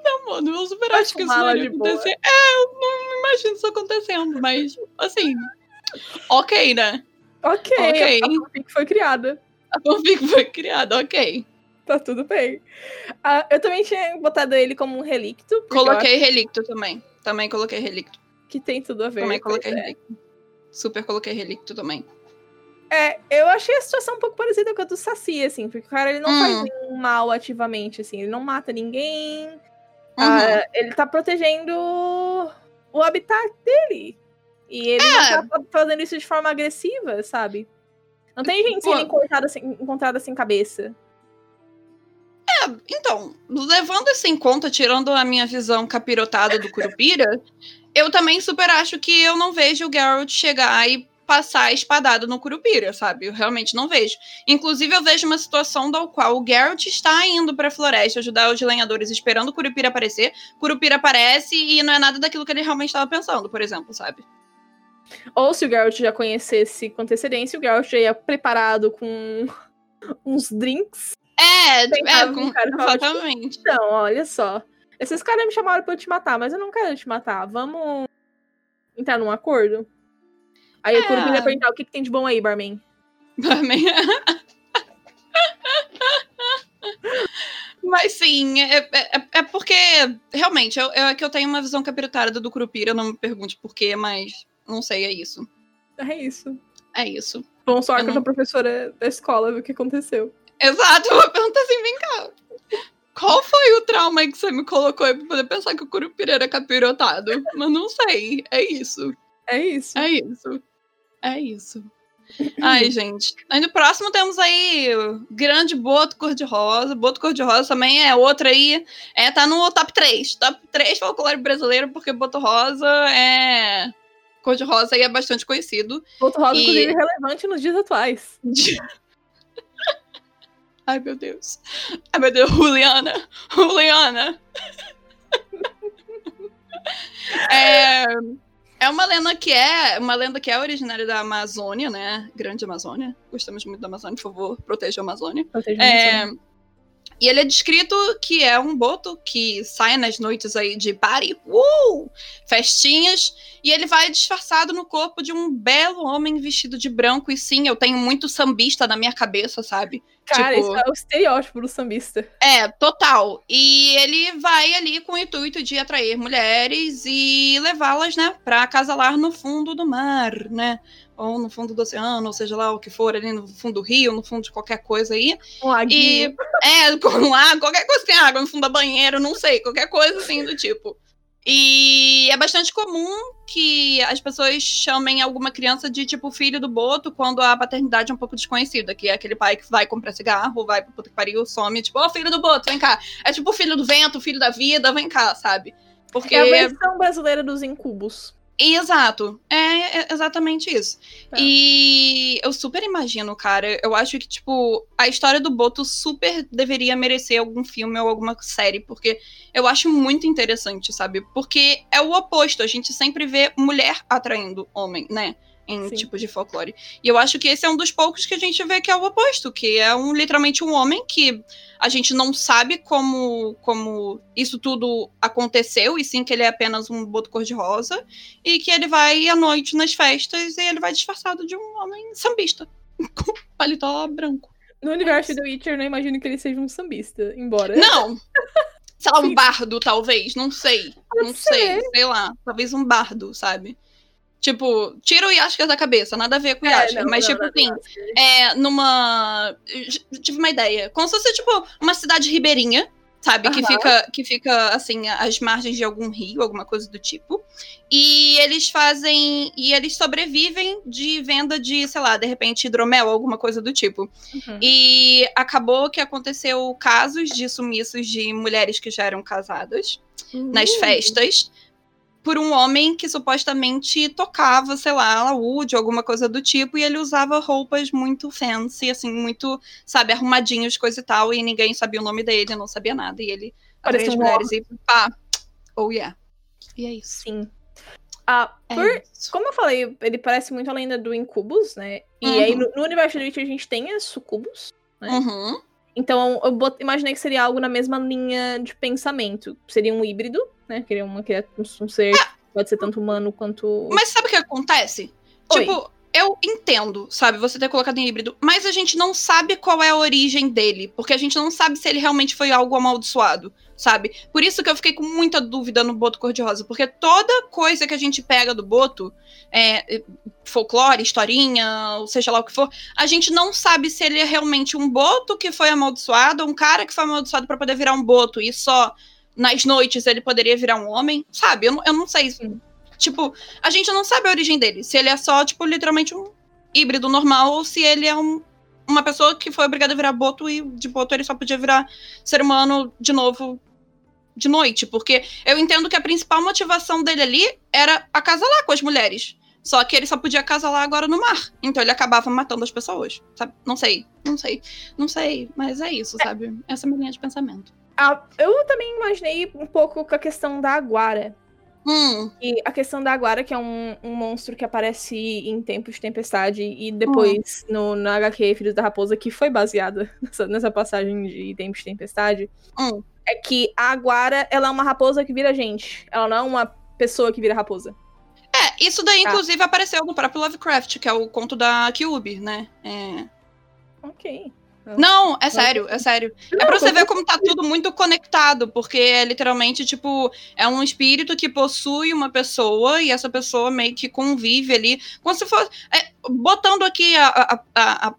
Não, mano, eu super acho que isso não ia boa. acontecer. É, eu não imagino isso acontecendo, mas, assim, ok, né? Ok, Ok. a fanfic foi criada. A fanfic foi criada, ok. Tá tudo bem. Ah, eu também tinha botado ele como um relicto. Coloquei relicto também. Também coloquei relicto. acho que tem tudo a ver. Também coloquei é. relicto. Super coloquei relicto também. É, eu achei a situação um pouco parecida com a do Saci, assim, porque o cara ele não Hum. faz nenhum mal ativamente, assim, ele não mata ninguém. Uhum. Ah, ele tá protegendo o habitat dele. E ele É. não tá fazendo isso de forma agressiva, sabe? Não tem gente sendo encontrada sem, encontrada sem cabeça. Então, levando isso em conta, tirando a minha visão capirotada do Curupira, eu também super acho que eu não vejo o Geralt chegar e passar a espadada no Curupira, sabe? Eu realmente não vejo. Inclusive, eu vejo uma situação da qual o Geralt está indo pra floresta ajudar os lenhadores esperando o Curupira aparecer. Curupira aparece e não é nada daquilo que ele realmente estava pensando, por exemplo, sabe? Ou se o Geralt já conhecesse com antecedência, o Geralt já ia preparado com uns drinks. É, é com o cara exatamente. Então, olha só. Esses caras me chamaram pra eu te matar, mas eu não quero te matar. Vamos entrar num acordo? Aí o É. Curupira ia perguntar o que, que tem de bom aí, barman. Mas sim, é, é, é porque realmente eu, eu- é que eu tenho uma visão capirotada do Curupira, não me pergunte por quê, mas não sei, é isso. É isso. É isso. Vamos Eu com a professora da escola, ver o que aconteceu. Exato, eu vou perguntar assim, vem cá. Qual foi o trauma que você me colocou aí pra poder pensar que o Curupira era capirotado? Mas não sei, é isso. É isso. É isso. É isso. Ai, gente. Aí no próximo temos aí o grande Boto Cor-de-Rosa. Boto Cor-de-Rosa também é outra aí. É, tá no top 3. Top 3 folclore brasileiro, porque Boto Rosa é. Cor-de-Rosa é bastante conhecido. Boto Rosa, E- inclusive, relevante nos dias atuais. Ai, meu Deus. Ai, meu Deus, Juliana. Juliana. é, é uma lenda que é uma lenda que é originária da Amazônia, né? Grande Amazônia. Gostamos muito da Amazônia, por favor, proteja a Amazônia. Proteja É, a e ele é descrito que é um boto que sai nas noites aí de party, uh, festinhas, e ele vai disfarçado no corpo de um belo homem vestido de branco. E sim, eu tenho muito sambista na minha cabeça, sabe? Cara, tipo- isso é o estereótipo do sambista. É, total. E ele vai ali com o intuito de atrair mulheres e levá-las, né, pra acasalar no fundo do mar, né? Ou no fundo do oceano, ou seja lá o que for, ali no fundo do rio, no fundo de qualquer coisa aí. Um laguinho. E é, com lá, qualquer coisa que tem água no fundo da banheira, não sei, qualquer coisa assim do tipo. E é bastante comum que as pessoas chamem alguma criança de tipo filho do boto quando a paternidade é um pouco desconhecida, que é aquele pai que vai comprar cigarro, vai pro puta que pariu, some, tipo, ô filho do boto, vem cá. É tipo filho do vento, filho da vida, vem cá, sabe? Porque É a versão brasileira dos incubos. Exato. É, é exatamente isso. Tá. E eu super imagino, cara. Eu acho que, tipo, a história do Boto super deveria merecer algum filme ou alguma série, porque eu acho muito interessante, sabe? Porque é o oposto. A gente sempre vê mulher atraindo homem, né? Em Sim. tipos de folclore. E eu acho que esse é um dos poucos que a gente vê que é o oposto, que é um literalmente um homem que a gente não sabe como, como isso tudo aconteceu, e sim que ele é apenas um boto cor-de-rosa e que ele vai à noite nas festas e ele vai disfarçado de um homem sambista. Com paletó branco. No universo do Witcher, não imagino que ele seja um sambista, embora. Não! Sei lá, um bardo, talvez. Não sei. não sei. Sei lá. Talvez um bardo, sabe? Tipo, tira o Yaskas da cabeça, nada a ver com o É, Yaskas. não, mas, não, tipo não, assim, não. é numa. Tive uma ideia. Como se fosse, tipo, uma cidade ribeirinha, sabe? Que Aham. fica, que fica, assim, às margens de algum rio, alguma coisa do tipo. E eles fazem. E eles sobrevivem de venda de, sei lá, de repente, hidromel, alguma coisa do tipo. Uhum. E acabou que aconteceu casos de sumiços de mulheres que já eram casadas nas Uh. festas por um homem que supostamente tocava, sei lá, laúde, alguma coisa do tipo, e ele usava roupas muito fancy, assim, muito, sabe, arrumadinhos, coisa e tal, e ninguém sabia o nome dele, não sabia nada, e ele atraía as mulheres e pá, oh yeah. E é isso. Sim. Ah, É por- isso. Como eu falei, ele parece muito a lenda do Incubus, né? E Uhum. aí, no, no universo do Witcher, a gente tem as Sucubus. né? Uhum. Então, eu bot- imaginei que seria algo na mesma linha de pensamento. Seria um híbrido, né? Queria uma criatura, um ser que pode ser tanto humano quanto. Mas sabe o que acontece? Oi. Tipo, eu entendo, sabe, você ter colocado em híbrido, mas a gente não sabe qual é a origem dele, porque a gente não sabe se ele realmente foi algo amaldiçoado, sabe? Por isso que eu fiquei com muita dúvida no Boto Cor-de-Rosa, porque toda coisa que a gente pega do Boto, é, folclore, historinha, ou seja lá o que for, a gente não sabe se ele é realmente um Boto que foi amaldiçoado, ou um cara que foi amaldiçoado pra poder virar um Boto, e só nas noites ele poderia virar um homem, sabe? Eu, não- eu não sei. Tipo, a gente não sabe a origem dele. Se ele é só, tipo, literalmente um híbrido normal, ou se ele é um- uma pessoa que foi obrigada a virar boto e de boto ele só podia virar ser humano de novo de noite. Porque eu entendo que a principal motivação dele ali era acasalar com as mulheres. Só que ele só podia acasalar agora no mar. Então ele acabava matando as pessoas. Sabe? Não sei, não sei, não sei. Mas é isso, sabe? Essa é a minha linha de pensamento. Ah, eu também imaginei um pouco com a questão da Aguara. Hum, E a questão da Aguara, que é um, um monstro que aparece em Tempos de Tempestade e depois no, na HQ Filhos da Raposa, que foi baseada nessa, nessa passagem de Tempos de Tempestade, hum. é que a Aguara, ela é uma raposa que vira gente. Ela não é uma pessoa que vira raposa. É, isso daí, Tá. inclusive, apareceu no próprio Lovecraft, que é o conto da Kyubi, né? É... Ok. Não, é sério, é sério. É pra você ver como tá tudo muito conectado, porque é literalmente, tipo, é um espírito que possui uma pessoa e essa pessoa meio que convive ali, como se fosse. é, botando aqui a, a, a, a-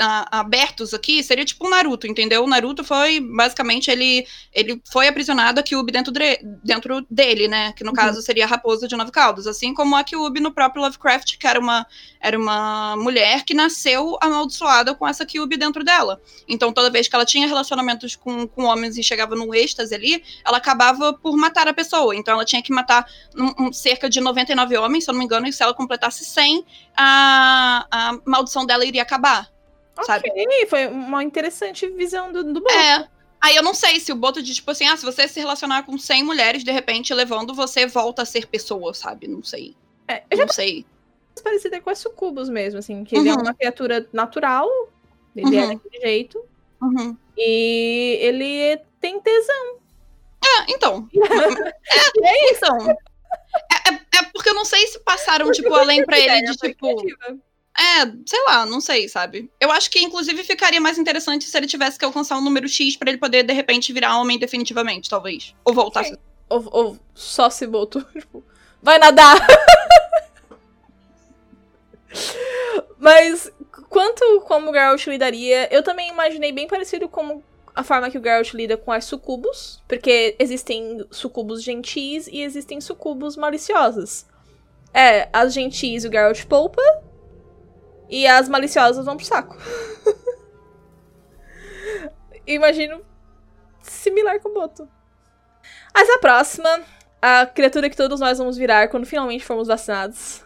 a- abertos aqui, seria tipo um Naruto, entendeu? O Naruto foi, basicamente, ele, ele foi aprisionado a Kyuubi dentro, dre- dentro dele, né? Que no Uhum. caso seria a Raposa de Nove Caudas. Assim como a Kyuubi no próprio Lovecraft, que era uma, era uma mulher que nasceu amaldiçoada com essa Kyuubi dentro dela. Então, toda vez que ela tinha relacionamentos com, com homens e chegava no êxtase ali, ela acabava por matar a pessoa. Então, ela tinha que matar um- um- cerca de 99 homens, se eu não me engano, e se ela completasse 100, a, a maldição dela iria acabar. Sabe? Ok, foi uma interessante visão do, do Boto. É. Aí eu não sei se o Boto de tipo assim, ah, se você se relacionar com 100 mulheres, de repente, levando, você volta a ser pessoa, sabe? Não sei. É, eu já Não sei. tô parecida com as sucubus mesmo, assim, que ele é Uhum. uma criatura natural, ele é Uhum. daquele jeito, Uhum. e ele tem tesão. É, então. E é isso. Então. É, é- é porque eu não sei se passaram, tipo, além pra ele de, tipo. criativa. É, sei lá, não sei, sabe? Eu acho que, inclusive, ficaria mais interessante se ele tivesse que alcançar um número X pra ele poder, de repente, virar homem definitivamente, talvez. Ou voltar. Ou, ou só se botou, tipo, vai nadar. Mas quanto como o Geralt lidaria, eu também imaginei bem parecido com a forma que o Geralt lida com as sucubus, porque existem sucubus gentis e existem sucubus maliciosas. É, as gentis o Geralt poupa e as maliciosas vão pro saco. Imagino similar com o Boto. Mas a próxima, a criatura que todos nós vamos virar quando finalmente formos vacinados.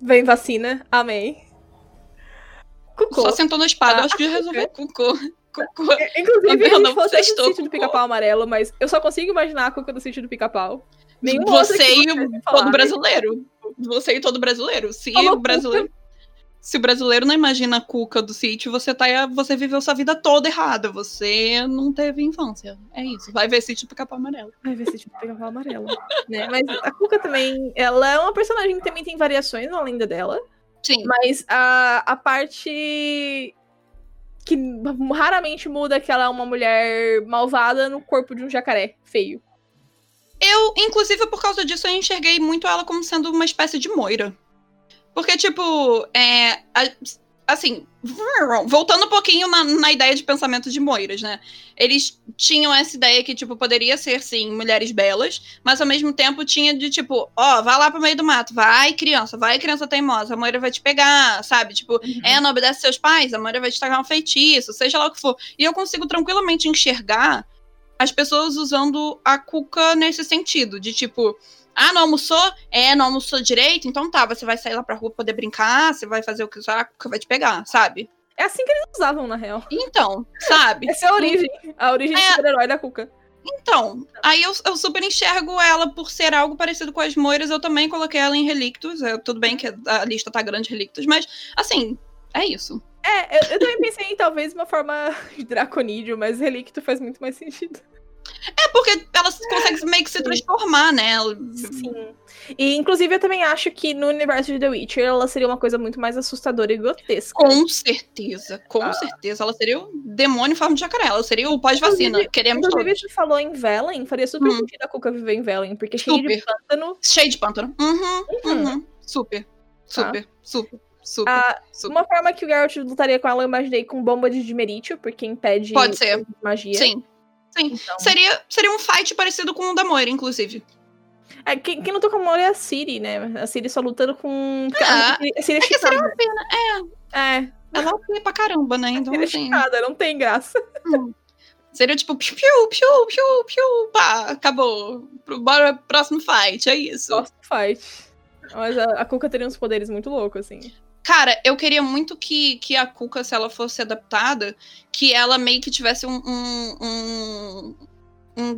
Vem vacina, amém. Cucô. Só sentou na espada, Ah, acho que já resolveu. Cucô. Cucô. Inclusive, Eu não tanto do pica-pau amarelo, mas eu só consigo imaginar a Cuca do sítio do pica-pau. Nenhum Você e todo falaram. brasileiro. Você e todo brasileiro. Se Falou o brasileiro. Se o brasileiro não imagina a cuca do sítio, você tá. Você viveu sua vida toda errada. Você não teve infância. É isso. Vai ver sítio do pica-pau amarelo. Vai ver sítio do pica-pau amarelo. né? Mas a Cuca também, ela é uma personagem que também tem variações na lenda dela. Sim. Mas a, a parte que raramente muda é que ela é uma mulher malvada no corpo de um jacaré feio. Eu, inclusive, por causa disso, eu enxerguei muito ela como sendo uma espécie de moira. Porque, tipo, é. assim, voltando um pouquinho na, na ideia de pensamento de moiras, né? Eles tinham essa ideia que, tipo, poderia ser, sim, mulheres belas, mas ao mesmo tempo tinha de, tipo, ó, vai lá pro meio do mato, vai, criança, vai, criança teimosa, a moira vai te pegar, sabe? Tipo, é, não obedece seus pais, a moira vai te tagar um feitiço, seja lá o que for. E eu consigo tranquilamente enxergar as pessoas usando a cuca nesse sentido, de tipo, ah, não almoçou? É, não almoçou direito? Então tá, você vai sair lá pra rua poder brincar, você vai fazer o que usar, a cuca vai te pegar, sabe? É assim que eles usavam, na real. Então, sabe? Essa é a origem. A origem É. do super-herói da Cuca. Então, aí eu, eu super enxergo ela por ser algo parecido com as moiras, eu também coloquei ela em relictos, é, tudo bem que a lista tá grande de relictos, mas, assim, é isso. É, eu, eu também pensei em talvez uma forma de draconídeo, mas relicto faz muito mais sentido. É porque ela consegue meio que se transformar, né? Sim. E, inclusive, eu também acho que no universo de The Witcher ela seria uma coisa muito mais assustadora e grotesca. Com certeza, com Ah. certeza. Ela seria o demônio em forma de jacaré. Ela seria o pós-vacina. Inclusive- Queremos Inclusive, todos. você falou em Velen, faria super Hum. sentido a Cuca viver em Velen, porque é cheio de pântano. Cheio de pântano. Uhum, Uhum. uhum. Super, super, super, super, Ah, super. Uma forma que o Geralt lutaria com ela, eu imaginei com bomba de dimerítio, porque impede Pode ser. magia. Sim. Sim. Então, Seria, seria um fight parecido com o da Moira, inclusive. É, quem, quem lutou com a Moira é a Siri, né? A Siri só lutando com. Ah, a Siri é É que seria uma pena. É, Ela é pra caramba, né? Então, Siri é assim. chicada, não tem graça. Seria tipo, piu, piu, piu, piu, piu, pá, acabou. Bora pro próximo fight, é isso. Do fight. Mas a, a Cuca teria uns poderes muito loucos, assim. Cara, eu queria muito que, que a Cuca, se ela fosse adaptada, que ela meio que tivesse um, um, um, um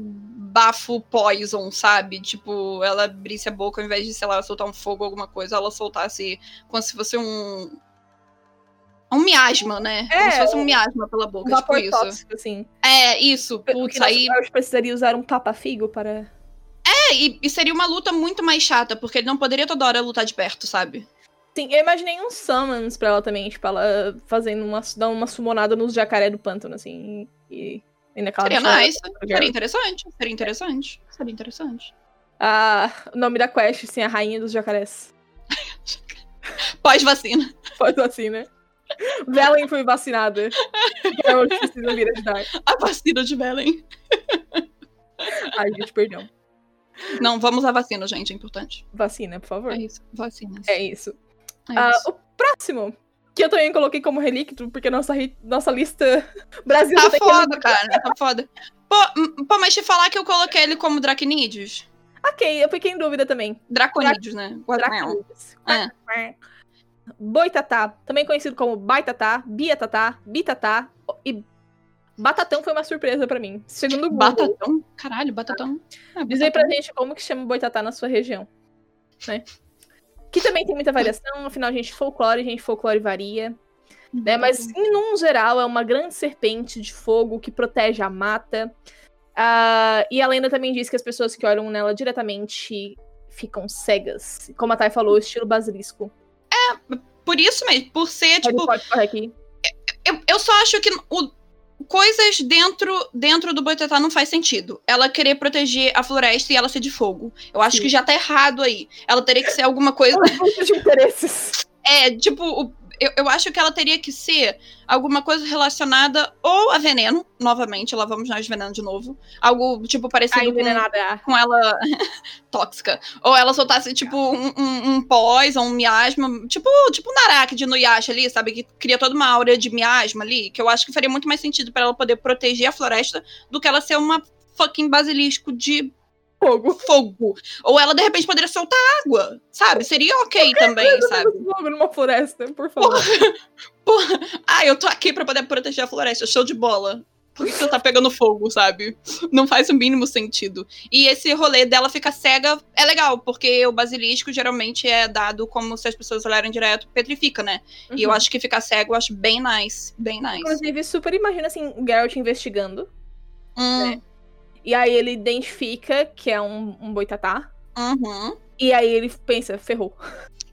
bafo poison, sabe? Tipo, ela abrisse a boca ao invés de, sei lá, soltar um fogo ou alguma coisa, ela soltasse como se fosse um. Um miasma, né? como É, se fosse um um- miasma pela Um boca, tipo vapor isso. tóxico, assim. É, isso. Putz, aí. Geralt precisaria usar um papa-figo para... É, e, e seria uma luta muito mais chata, porque ele não poderia toda hora lutar de perto, sabe? Sim, eu imaginei uns summons pra ela também, tipo, ela fazendo uma, dando uma summonada nos jacaré do pântano, assim, e... e naquela Seria nice. pro Seria interessante. Seria interessante. Seria interessante. Ah, o nome da quest, sim, a rainha dos jacarés. Pós-vacina. Né? Velen foi vacinada. Geralt precisa vir ajudar. A vacina de Belém. Ai, gente, perdão. Não, vamos à vacina, gente, é importante. Vacina, por favor. É isso, vacinas. É isso. É Ah, isso. o próximo, que eu também coloquei como relíquio, porque nossa, nossa lista Brasil Tá tem foda, cara, tá foda. Pô, pô, mas te falar que eu coloquei ele como Draconídeos? Ok, eu fiquei em dúvida também. Draconídeos, né? Draconídeos. É. Boitatá, também conhecido como Baitatá, Biatatá, Bitatá e Batatão foi uma surpresa pra mim. Segundo o Google, Batatão? Caralho, batatão. É, diz aí pra gente como que chama Boitatá na sua região, né? Que também tem muita variação, afinal, gente, folclore, gente, folclore varia. né? Mas, em num geral, é uma grande serpente de fogo que protege a mata. Ah, e a lenda também diz que as pessoas que olham nela diretamente ficam cegas. Como a Thay falou, estilo basilisco. Por isso mesmo, por ser, Tipo, tipo, pode correr aqui. eu, eu só acho que o- coisas dentro, dentro do Boitatá não faz sentido. Ela querer proteger a floresta e ela ser de fogo. Eu acho Sim. que já tá errado aí. Ela teria que ser alguma coisa. Conflito de interesses. É, tipo, o- eu, eu acho que ela teria que ser alguma coisa relacionada ou a veneno, novamente, lá vamos nós veneno de novo. Algo, tipo, parecido com, envenenada. com ela tóxica. Ou ela soltasse, tipo, um, um, um pós ou um miasma, tipo, tipo um Narak no Yasha ali, sabe? Que cria toda uma aura de miasma ali, que eu acho que faria muito mais sentido pra ela poder proteger a floresta do que ela ser uma fucking basilisco de Fogo. fogo. Ou ela, de repente, poderia soltar água, sabe? Seria ok também, sabe? Fogo numa floresta, por favor. Ah, eu tô aqui pra poder proteger a floresta, show de bola. Por que você tá pegando fogo, sabe? Não faz o mínimo sentido. E esse rolê dela ficar cega é legal, porque o basilisco geralmente é dado como se as pessoas olharem direto, petrifica, né? E eu Uhum. acho que ficar cego eu acho bem nice. Bem nice. Inclusive, super imagina assim, o Geralt investigando. Hum, E aí ele identifica que é um, um boitatá. uhum. E aí ele pensa, ferrou.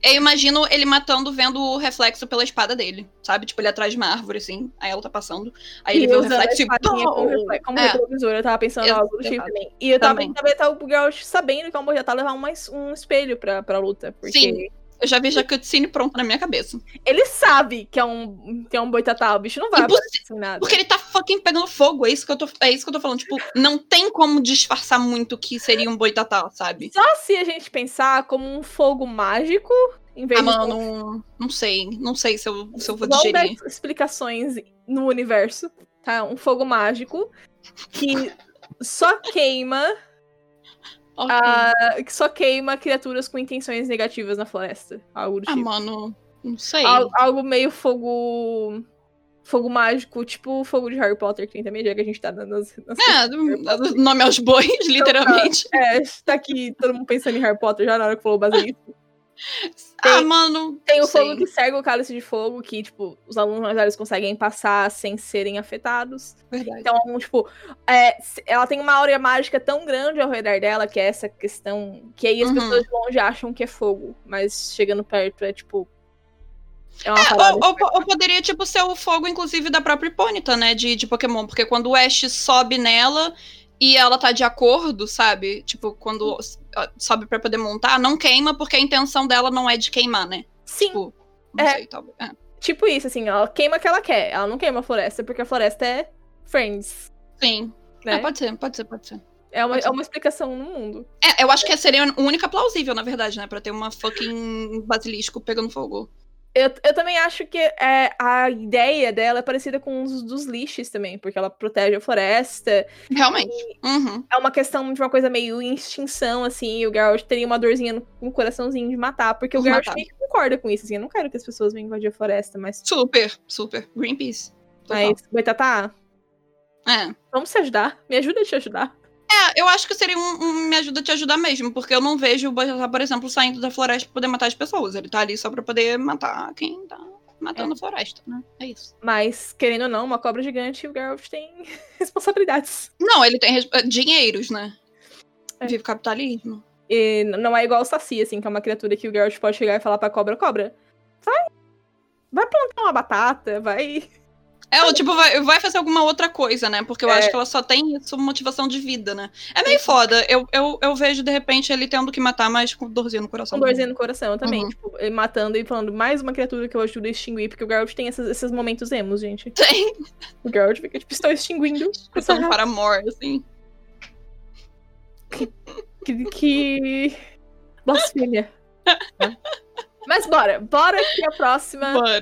Eu imagino ele matando, vendo o reflexo pela espada dele, sabe? Tipo, ele atrás de uma árvore, assim. Aí ela tá passando. Aí ele vê o reflexo e. como, Pô! refle- como É. retrovisor. Eu tava pensando em algo do tipo Exato. também. E eu tava também tá o Geralt sabendo que é um boitatá levar uma, um espelho pra, pra luta. Porque Sim. Eu já vejo a cutscene pronta na minha cabeça. ele sabe que é um, que é um boitatá. O bicho não vai Impossi- nada. Porque ele tá fucking pegando fogo, é isso que eu tô, é isso que eu tô falando. Tipo, não tem como disfarçar muito que seria um boitatá, sabe? Só se a gente pensar como um fogo mágico, em vez Ah, de mano, não sei. Não sei se eu, se eu vou dar digerir. explicações no universo, tá? Um fogo mágico que só queima, Ok. ah, que só queima criaturas com intenções negativas na floresta. Algo do Ah, tipo. mano, não sei. Al- algo meio fogo. Fogo mágico, tipo o fogo de Harry Potter, que tem também, já que a gente tá dando nas. nas É, nome aos bois, literalmente. É, tá aqui todo mundo pensando em Harry Potter já na hora que falou basilisco. ah, tem- mano. Tem o fogo que cega o cálice de fogo, que, tipo, os alunos mais velhos conseguem passar sem serem afetados. Verdade. Então, tipo, é, ela tem uma áurea mágica tão grande ao redor dela, que é essa questão. Que aí as Uhum. pessoas de longe acham que é fogo, mas chegando perto é tipo. É uma parada. Ou, ou- ou poderia, tipo, ser o fogo, inclusive, da própria Hippolyta, né? De, de Pokémon. Porque quando o Ash sobe nela e ela tá de acordo, sabe? Tipo, quando sobe pra poder montar, não queima, porque a intenção dela não é de queimar, né? Sim, Tipo, não É. sei, talvez. É. tipo isso, assim, ela queima o que ela quer. Ela não queima a floresta, porque a floresta é Friends. Sim. Né? É, pode ser, pode ser, pode ser. É uma, é uma explicação no mundo. É, eu acho que seria a única plausível, na verdade, né? Pra ter uma fucking basilisco pegando fogo. Eu, eu também acho que é, a ideia dela é parecida com os dos lixos também, porque ela protege a floresta. Realmente. Uhum. É uma questão de uma coisa meio em extinção, assim, e o Geralt teria uma dorzinha no, no coraçãozinho de matar, porque o Geralt meio que concorda com isso, assim, eu não quero que as pessoas venham invadir a floresta, mas, Super, super. Greenpeace. Total. mas Boitatá, É. vamos se ajudar, me ajuda a te ajudar. É, eu acho que seria um, um me ajuda a te ajudar mesmo, porque eu não vejo o Boitatá, por exemplo, saindo da floresta pra poder matar as pessoas. Ele tá ali só pra poder matar quem tá matando a floresta, né? É isso. Mas, querendo ou não, uma cobra gigante, o Geralt tem responsabilidades. Não, ele tem dinheiros, né? É. Vive capitalismo. E não é igual o Saci, assim, que é uma criatura que o Geralt pode chegar e falar pra cobra, cobra, vai, vai plantar uma batata, vai... Ela, tipo, vai, vai fazer alguma outra coisa, né? Porque eu É. acho que ela só tem isso motivação de vida, né? É meio foda. Eu, eu, eu vejo, de repente, ele tendo que matar, mas com dorzinha no coração. Com dorzinha no coração também. Uhum. Tipo, matando e falando mais uma criatura que eu ajudo a extinguir, porque o Geralt tem esses, esses momentos emos, gente. Tem. O Geralt fica, tipo, estou extinguindo. essa São para amor, assim. Que. que... Blasfêmia. Mas bora, bora que a próxima Bora.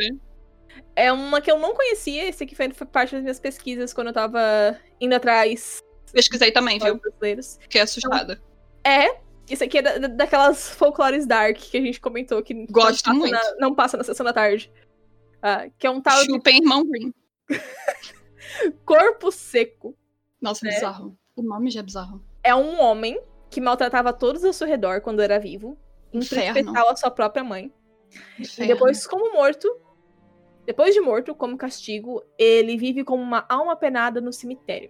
É uma que eu não conhecia. Esse aqui foi, parte das minhas pesquisas quando eu tava indo atrás Pesquisei também, viu? brasileiros. Fiquei assustada. É, isso aqui é da- da- daquelas folclores dark que a gente comentou que Gosto não, passa muito. na, não passa na sessão da tarde. Ah, que é um tal de Chupem irmão Green. corpo seco. Nossa, É. bizarro. O nome já é bizarro. É um homem que maltratava todos ao seu redor quando era vivo. Em a sua própria mãe. E Inferno. depois, como morto, depois de morto, como castigo, ele vive como uma alma penada no cemitério.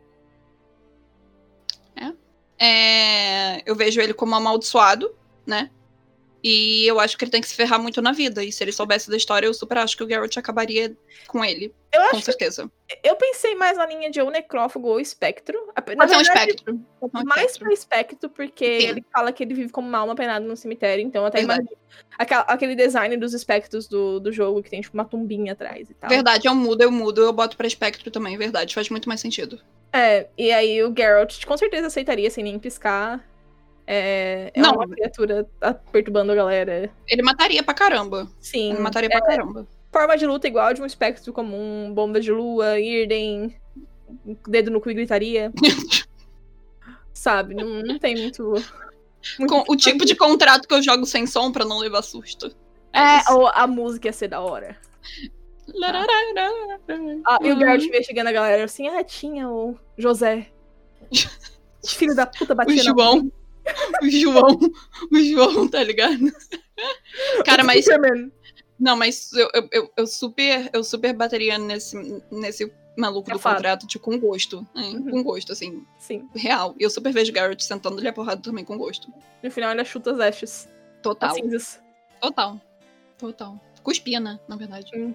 É, eu vejo ele como amaldiçoado, né? E eu acho que ele tem que se ferrar muito na vida. E se ele soubesse da história, eu super acho que o Geralt acabaria com ele. Eu Com acho certeza. Eu pensei mais na linha de ou necrófago ou espectro. Na Pode ser um espectro. um mais espectro. pra espectro, porque Sim. ele fala que ele vive como uma alma penada no cemitério. Então, até Verdade. imagino aquela- aquele design dos espectros do, do jogo, que tem tipo uma tumbinha atrás e tal. Verdade, eu mudo, eu mudo, eu boto pra espectro também, verdade, faz muito mais sentido. É, e aí o Geralt com certeza aceitaria sem nem piscar. É, é Não. uma criatura tá perturbando a galera. Ele mataria pra caramba. Sim. Ele mataria pra caramba. Forma de luta igual de um espectro comum, bomba de lua, Irden, dedo no cu e gritaria. Sabe? Não, não tem muito. muito Com o tipo de contrato que eu jogo sem som pra não levar susto. É, isso. ou a música ia ser da hora. Ah, e o Geralt Uhum. veio chegando a galera assim, ah, tinha o José. Filho da puta O batia na João. O João. O João, tá ligado? Cara, mas. Superman. Não, mas eu, eu, eu, super, eu super bateria nesse, nesse maluco do Safado. contrato, tipo, com gosto. É, Uhum. Com gosto, assim, Sim. real. E eu super vejo Garrett sentando-lhe a porrada também com gosto. No final ainda chuta as ashes. Total. As cinzas. Total. Total. Cuspia, né? Na verdade. Uhum.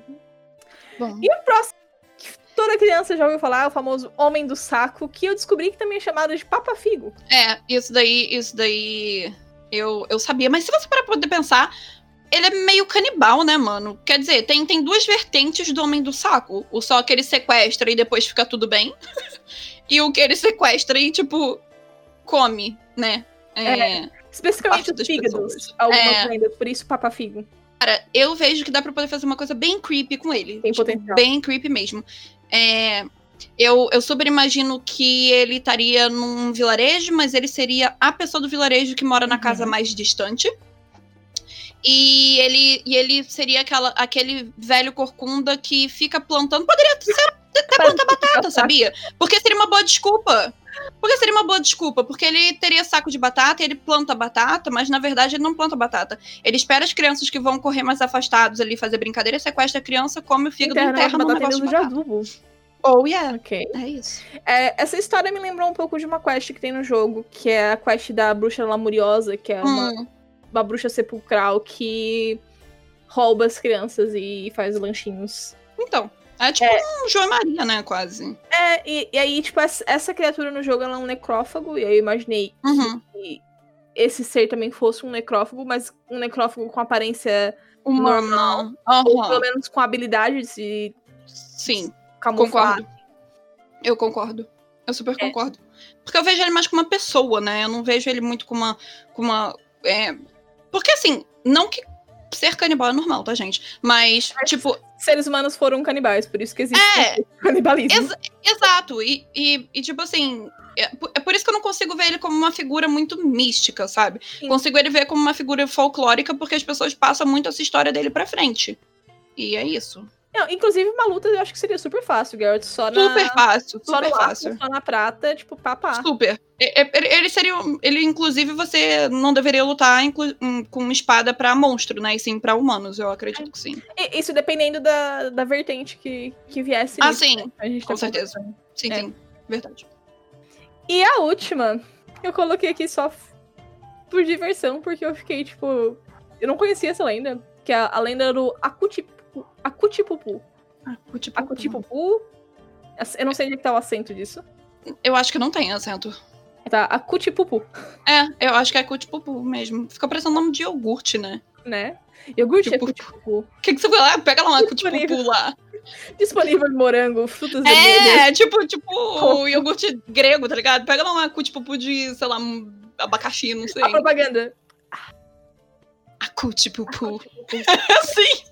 Bom. E o próximo, que toda criança já ouviu falar, é o famoso Homem do Saco, que eu descobri que também é chamado de Papa Figo. É, isso daí, isso daí eu, eu sabia. Mas se você parar pra poder pensar, ele é meio canibal, né, mano? Quer dizer, tem, tem duas vertentes do Homem do Saco. O só que ele sequestra e depois fica tudo bem. e o que ele sequestra e, tipo, come, né? É, Especificamente Parte os fígados. Algumas É. por isso Papa Figo. Cara, eu vejo que dá pra poder fazer uma coisa bem creepy com ele. Tem Tipo, potencial. Bem creepy mesmo. É, eu, eu super imagino que ele estaria num vilarejo, mas ele seria a pessoa do vilarejo que mora na Uhum. casa mais distante. E ele, e ele seria aquela, aquele velho corcunda que fica plantando. Poderia ser até plantar batata, sabia? Porque seria uma boa desculpa. Porque seria uma boa desculpa. Porque ele teria saco de batata e ele planta batata, mas na verdade ele não planta batata. Ele espera as crianças que vão correr mais afastados ali fazer brincadeira, sequestra a criança, come o fígado e enterra no negócio de batata. adubo. Oh, yeah. Ok. É isso. É, essa história me lembrou um pouco de uma quest que tem no jogo, que é a quest da bruxa lamuriosa, que é uma, Hum, uma bruxa sepulcral que rouba as crianças e faz lanchinhos. então, é tipo um João e Maria, né, quase. É, e, e aí, tipo, essa, criatura no jogo ela é um necrófago, e aí eu imaginei Uhum. que esse ser também fosse um necrófago, mas um necrófago com aparência, Normal. ou Aham. pelo menos com habilidade de se Sim, camuflar. concordo. Eu concordo. Eu super É. concordo. Porque eu vejo ele mais como uma pessoa, né? Eu não vejo ele muito como uma. Como uma é... Porque assim, não que ser canibal é normal, tá, gente? Mas, tipo, Seres humanos foram canibais, por isso que existe É. canibalismo. Exa- Exato, e, e, e, tipo assim, é por- é por isso que eu não consigo ver ele como uma figura muito mística, sabe? Sim. Consigo ele ver como uma figura folclórica porque as pessoas passam muito essa história dele pra frente. E é isso. Não, inclusive, uma luta eu acho que seria super fácil, Geralt. Só na, Super fácil, só super no fácil. arco, só na prata, tipo, papá. Super. É- é- Ele seria. Ele, inclusive, você não deveria lutar com uma espada pra monstro, né? E sim pra humanos, eu acredito que sim. Isso dependendo da, da vertente que, que viesse. Ah, nisso, sim, né? A gente com tá certeza. Sim, É. sim. Verdade. E a última, eu coloquei aqui só por diversão, porque eu fiquei, tipo. Eu não conhecia essa lenda, que é a, lenda do Acutipupu. Acutipupu. Eu não sei onde é que tá o acento disso. Eu acho que não tem acento. Tá, Acutipupu, É, eu acho que é Acutipupu mesmo. Fica parecendo nome de iogurte, né? né? Iogurte Tipo- Acutipupu. O que, que você foi lá? Pega lá um Disponível. Acutipupu lá. Disponível em morango, frutas vermelhas. É, tipo, tipo o iogurte grego, tá ligado? Pega lá um Acutipupu de, sei lá, um abacaxi, não sei. A propaganda. Acutipupu. Acutipupu. Sim.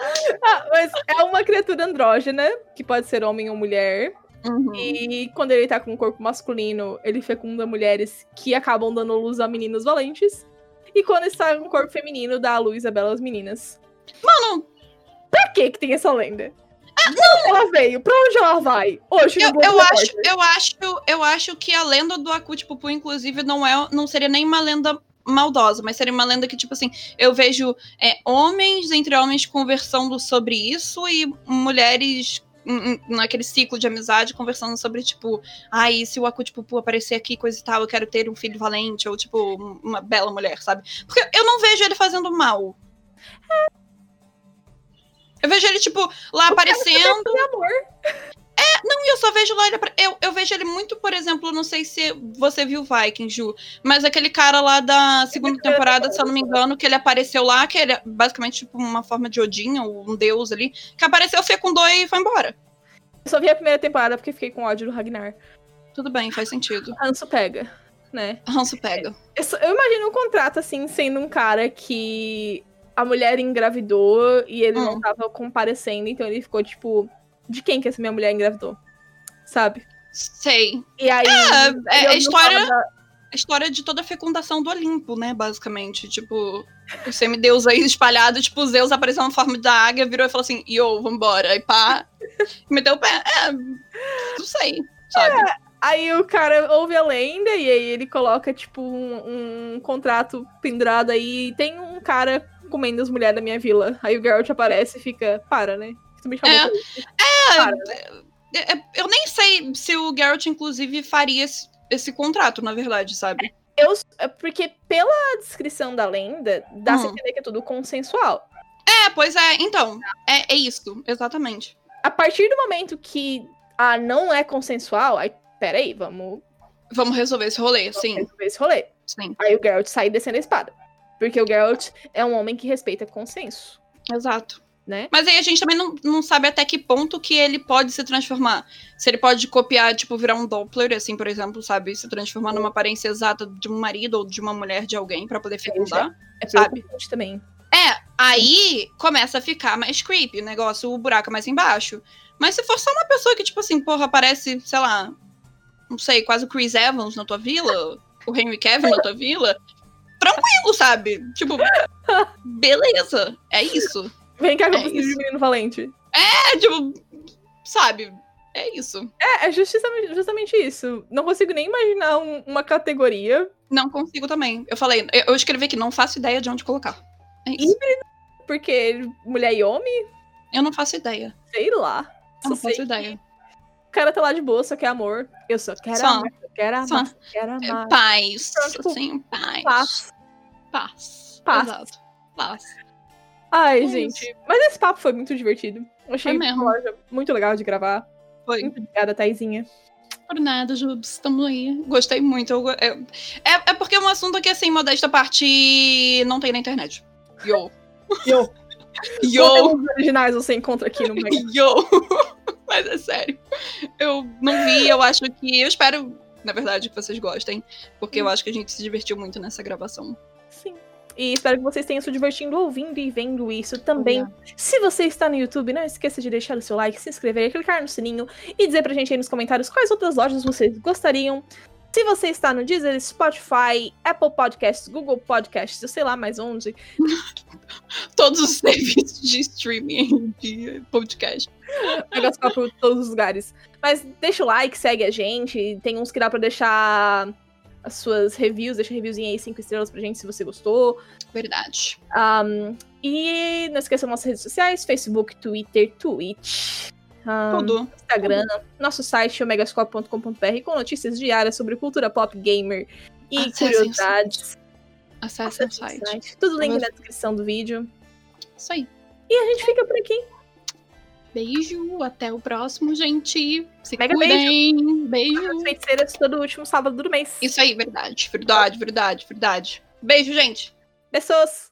Ah, mas é uma criatura andrógena, que pode ser homem ou mulher. Uhum. E quando ele tá com um corpo masculino, ele fecunda mulheres que acabam dando luz a meninos valentes. E quando está com um corpo feminino, dá a luz a belas meninas. Mano, Pra que que tem essa lenda? Não, ela veio. Pra onde ela vai? Hoje eu, eu acho, eu acho, eu acho que a lenda do Acutipupu, inclusive, não é, não seria nem uma lenda maldosa, mas seria uma lenda que, tipo assim, eu vejo é, homens entre homens conversando sobre isso e mulheres naquele ciclo de amizade conversando sobre, tipo, ai, se o Acutipupu aparecer aqui, coisa e tal, eu quero ter um filho valente, ou, tipo, uma bela mulher, sabe? Porque eu não vejo ele fazendo mal. Eu vejo ele, tipo, lá aparecendo. Tem amor. E eu só vejo lá ele. apare- Eu, eu vejo ele muito, por exemplo, não sei se você viu Viking, Ju, mas aquele cara lá da segunda temporada, se eu não me engano, que ele apareceu lá, que ele é basicamente tipo uma forma de Odin, ou um deus ali, que apareceu, fecundou e foi embora. Eu só vi a primeira temporada porque fiquei com ódio do Ragnar. Tudo bem, faz sentido. Hanso pega, né? Hanso pega. Eu, eu imagino um contrato assim, sendo um cara que a mulher engravidou e ele não Hum. tava comparecendo, então ele ficou tipo, de quem que essa minha mulher engravidou? Sabe? Sei. E aí. É, é a história, da- a história de toda a fecundação do Olimpo, né, basicamente. Tipo, o semideus aí espalhado, tipo, Zeus apareceu na forma da águia, virou e falou assim, yo, vambora. E pá, meteu o pé. É, não sei, sabe? Aí o cara ouve a lenda e aí ele coloca, tipo, um, um contrato pendurado aí. E tem um cara comendo as mulheres da minha vila. Aí o Geralt aparece e fica, para, né? Tu me chamou É. Para. É, é, Eu nem sei se o Geralt, inclusive, faria esse, esse contrato, na verdade, sabe? Eu, é porque pela descrição da lenda, dá Hum. a entender que é tudo consensual. É, pois é, então. É, é isso, exatamente. A partir do momento que ah, não é consensual, aí, peraí, vamos Vamos resolver esse rolê, sim. resolver esse rolê. Sim, Aí o Geralt sai descendo a espada. Porque o Geralt é um homem que respeita consenso, exato. Né? Mas aí a gente também não, não sabe até que ponto que ele pode se transformar. Se ele pode copiar, tipo, virar um Doppler, assim, por exemplo, sabe? Se transformar numa aparência exata de um marido ou de uma mulher de alguém pra poder fecundar. É Sabe? preocupante também. É, aí começa a ficar mais creepy o negócio, o buraco é mais embaixo. Mas se for só uma pessoa que, tipo assim, porra, aparece, sei lá, não sei, quase o Chris Evans na tua vila, o Henry Cavill na tua vila, tranquilo, sabe? Tipo, beleza, é isso. Vem cá que eu É preciso de menino valente. É, tipo, sabe? É isso. É, é justamente, justamente isso. Não consigo nem imaginar um- uma categoria. Não consigo também. Eu falei, eu, eu escrevi aqui, não faço ideia de onde colocar. É isso. Porque mulher e homem, Eu não faço ideia. sei lá. Eu não faço ideia. O cara tá lá de boa, só quer amor. Eu só quero Só. amar, só quero amar, Só. quero É, amar. Paz. Então, tipo, paz. Paz. Paz. Paz. Exato. Paz. Ai, É gente. Mas esse papo foi muito divertido. Eu achei muito legal de gravar. Foi. Muito obrigada, Taizinha. Por nada, Jubes. Tamo aí. Gostei muito. Eu eu- é, é porque é um assunto que, assim, modesta parte, não tem na internet. Yo. Yo. Yo. Originais você encontra aqui no meio. Yo. Mas é sério. Eu não vi, eu acho que. Eu espero, na verdade, que vocês gostem. Porque eu acho que a gente se divertiu muito nessa gravação. E espero que vocês tenham se divertindo ouvindo e vendo isso também. Se você está no YouTube, não esqueça de deixar o seu like, se inscrever, clicar no sininho e dizer pra gente aí nos comentários quais outras lojas vocês gostariam. Se você está no Deezer, Spotify, Apple Podcasts, Google Podcasts, eu sei lá mais onde, Todos os serviços de streaming de podcast. Só por todos os lugares. Mas deixa o like, segue a gente. Tem uns que dá pra deixar as suas reviews, deixa reviewzinho aí, cinco estrelas pra gente se você gostou. Verdade. Um, e não esqueça nossas redes sociais: Facebook, Twitter, Twitch. um, Tudo. Instagram, nosso site omegascope.com.br com notícias diárias sobre cultura pop gamer e Acessem curiosidades. Acesse o site. site. Tudo link na descrição do vídeo. Isso aí. E a gente fica por aqui. Beijo, até o próximo, gente. Se Mega cuidem. Beijo. As feiticeiras todo último sábado do mês. Isso aí, verdade, verdade, verdade, verdade. Beijo, gente. Pessoas.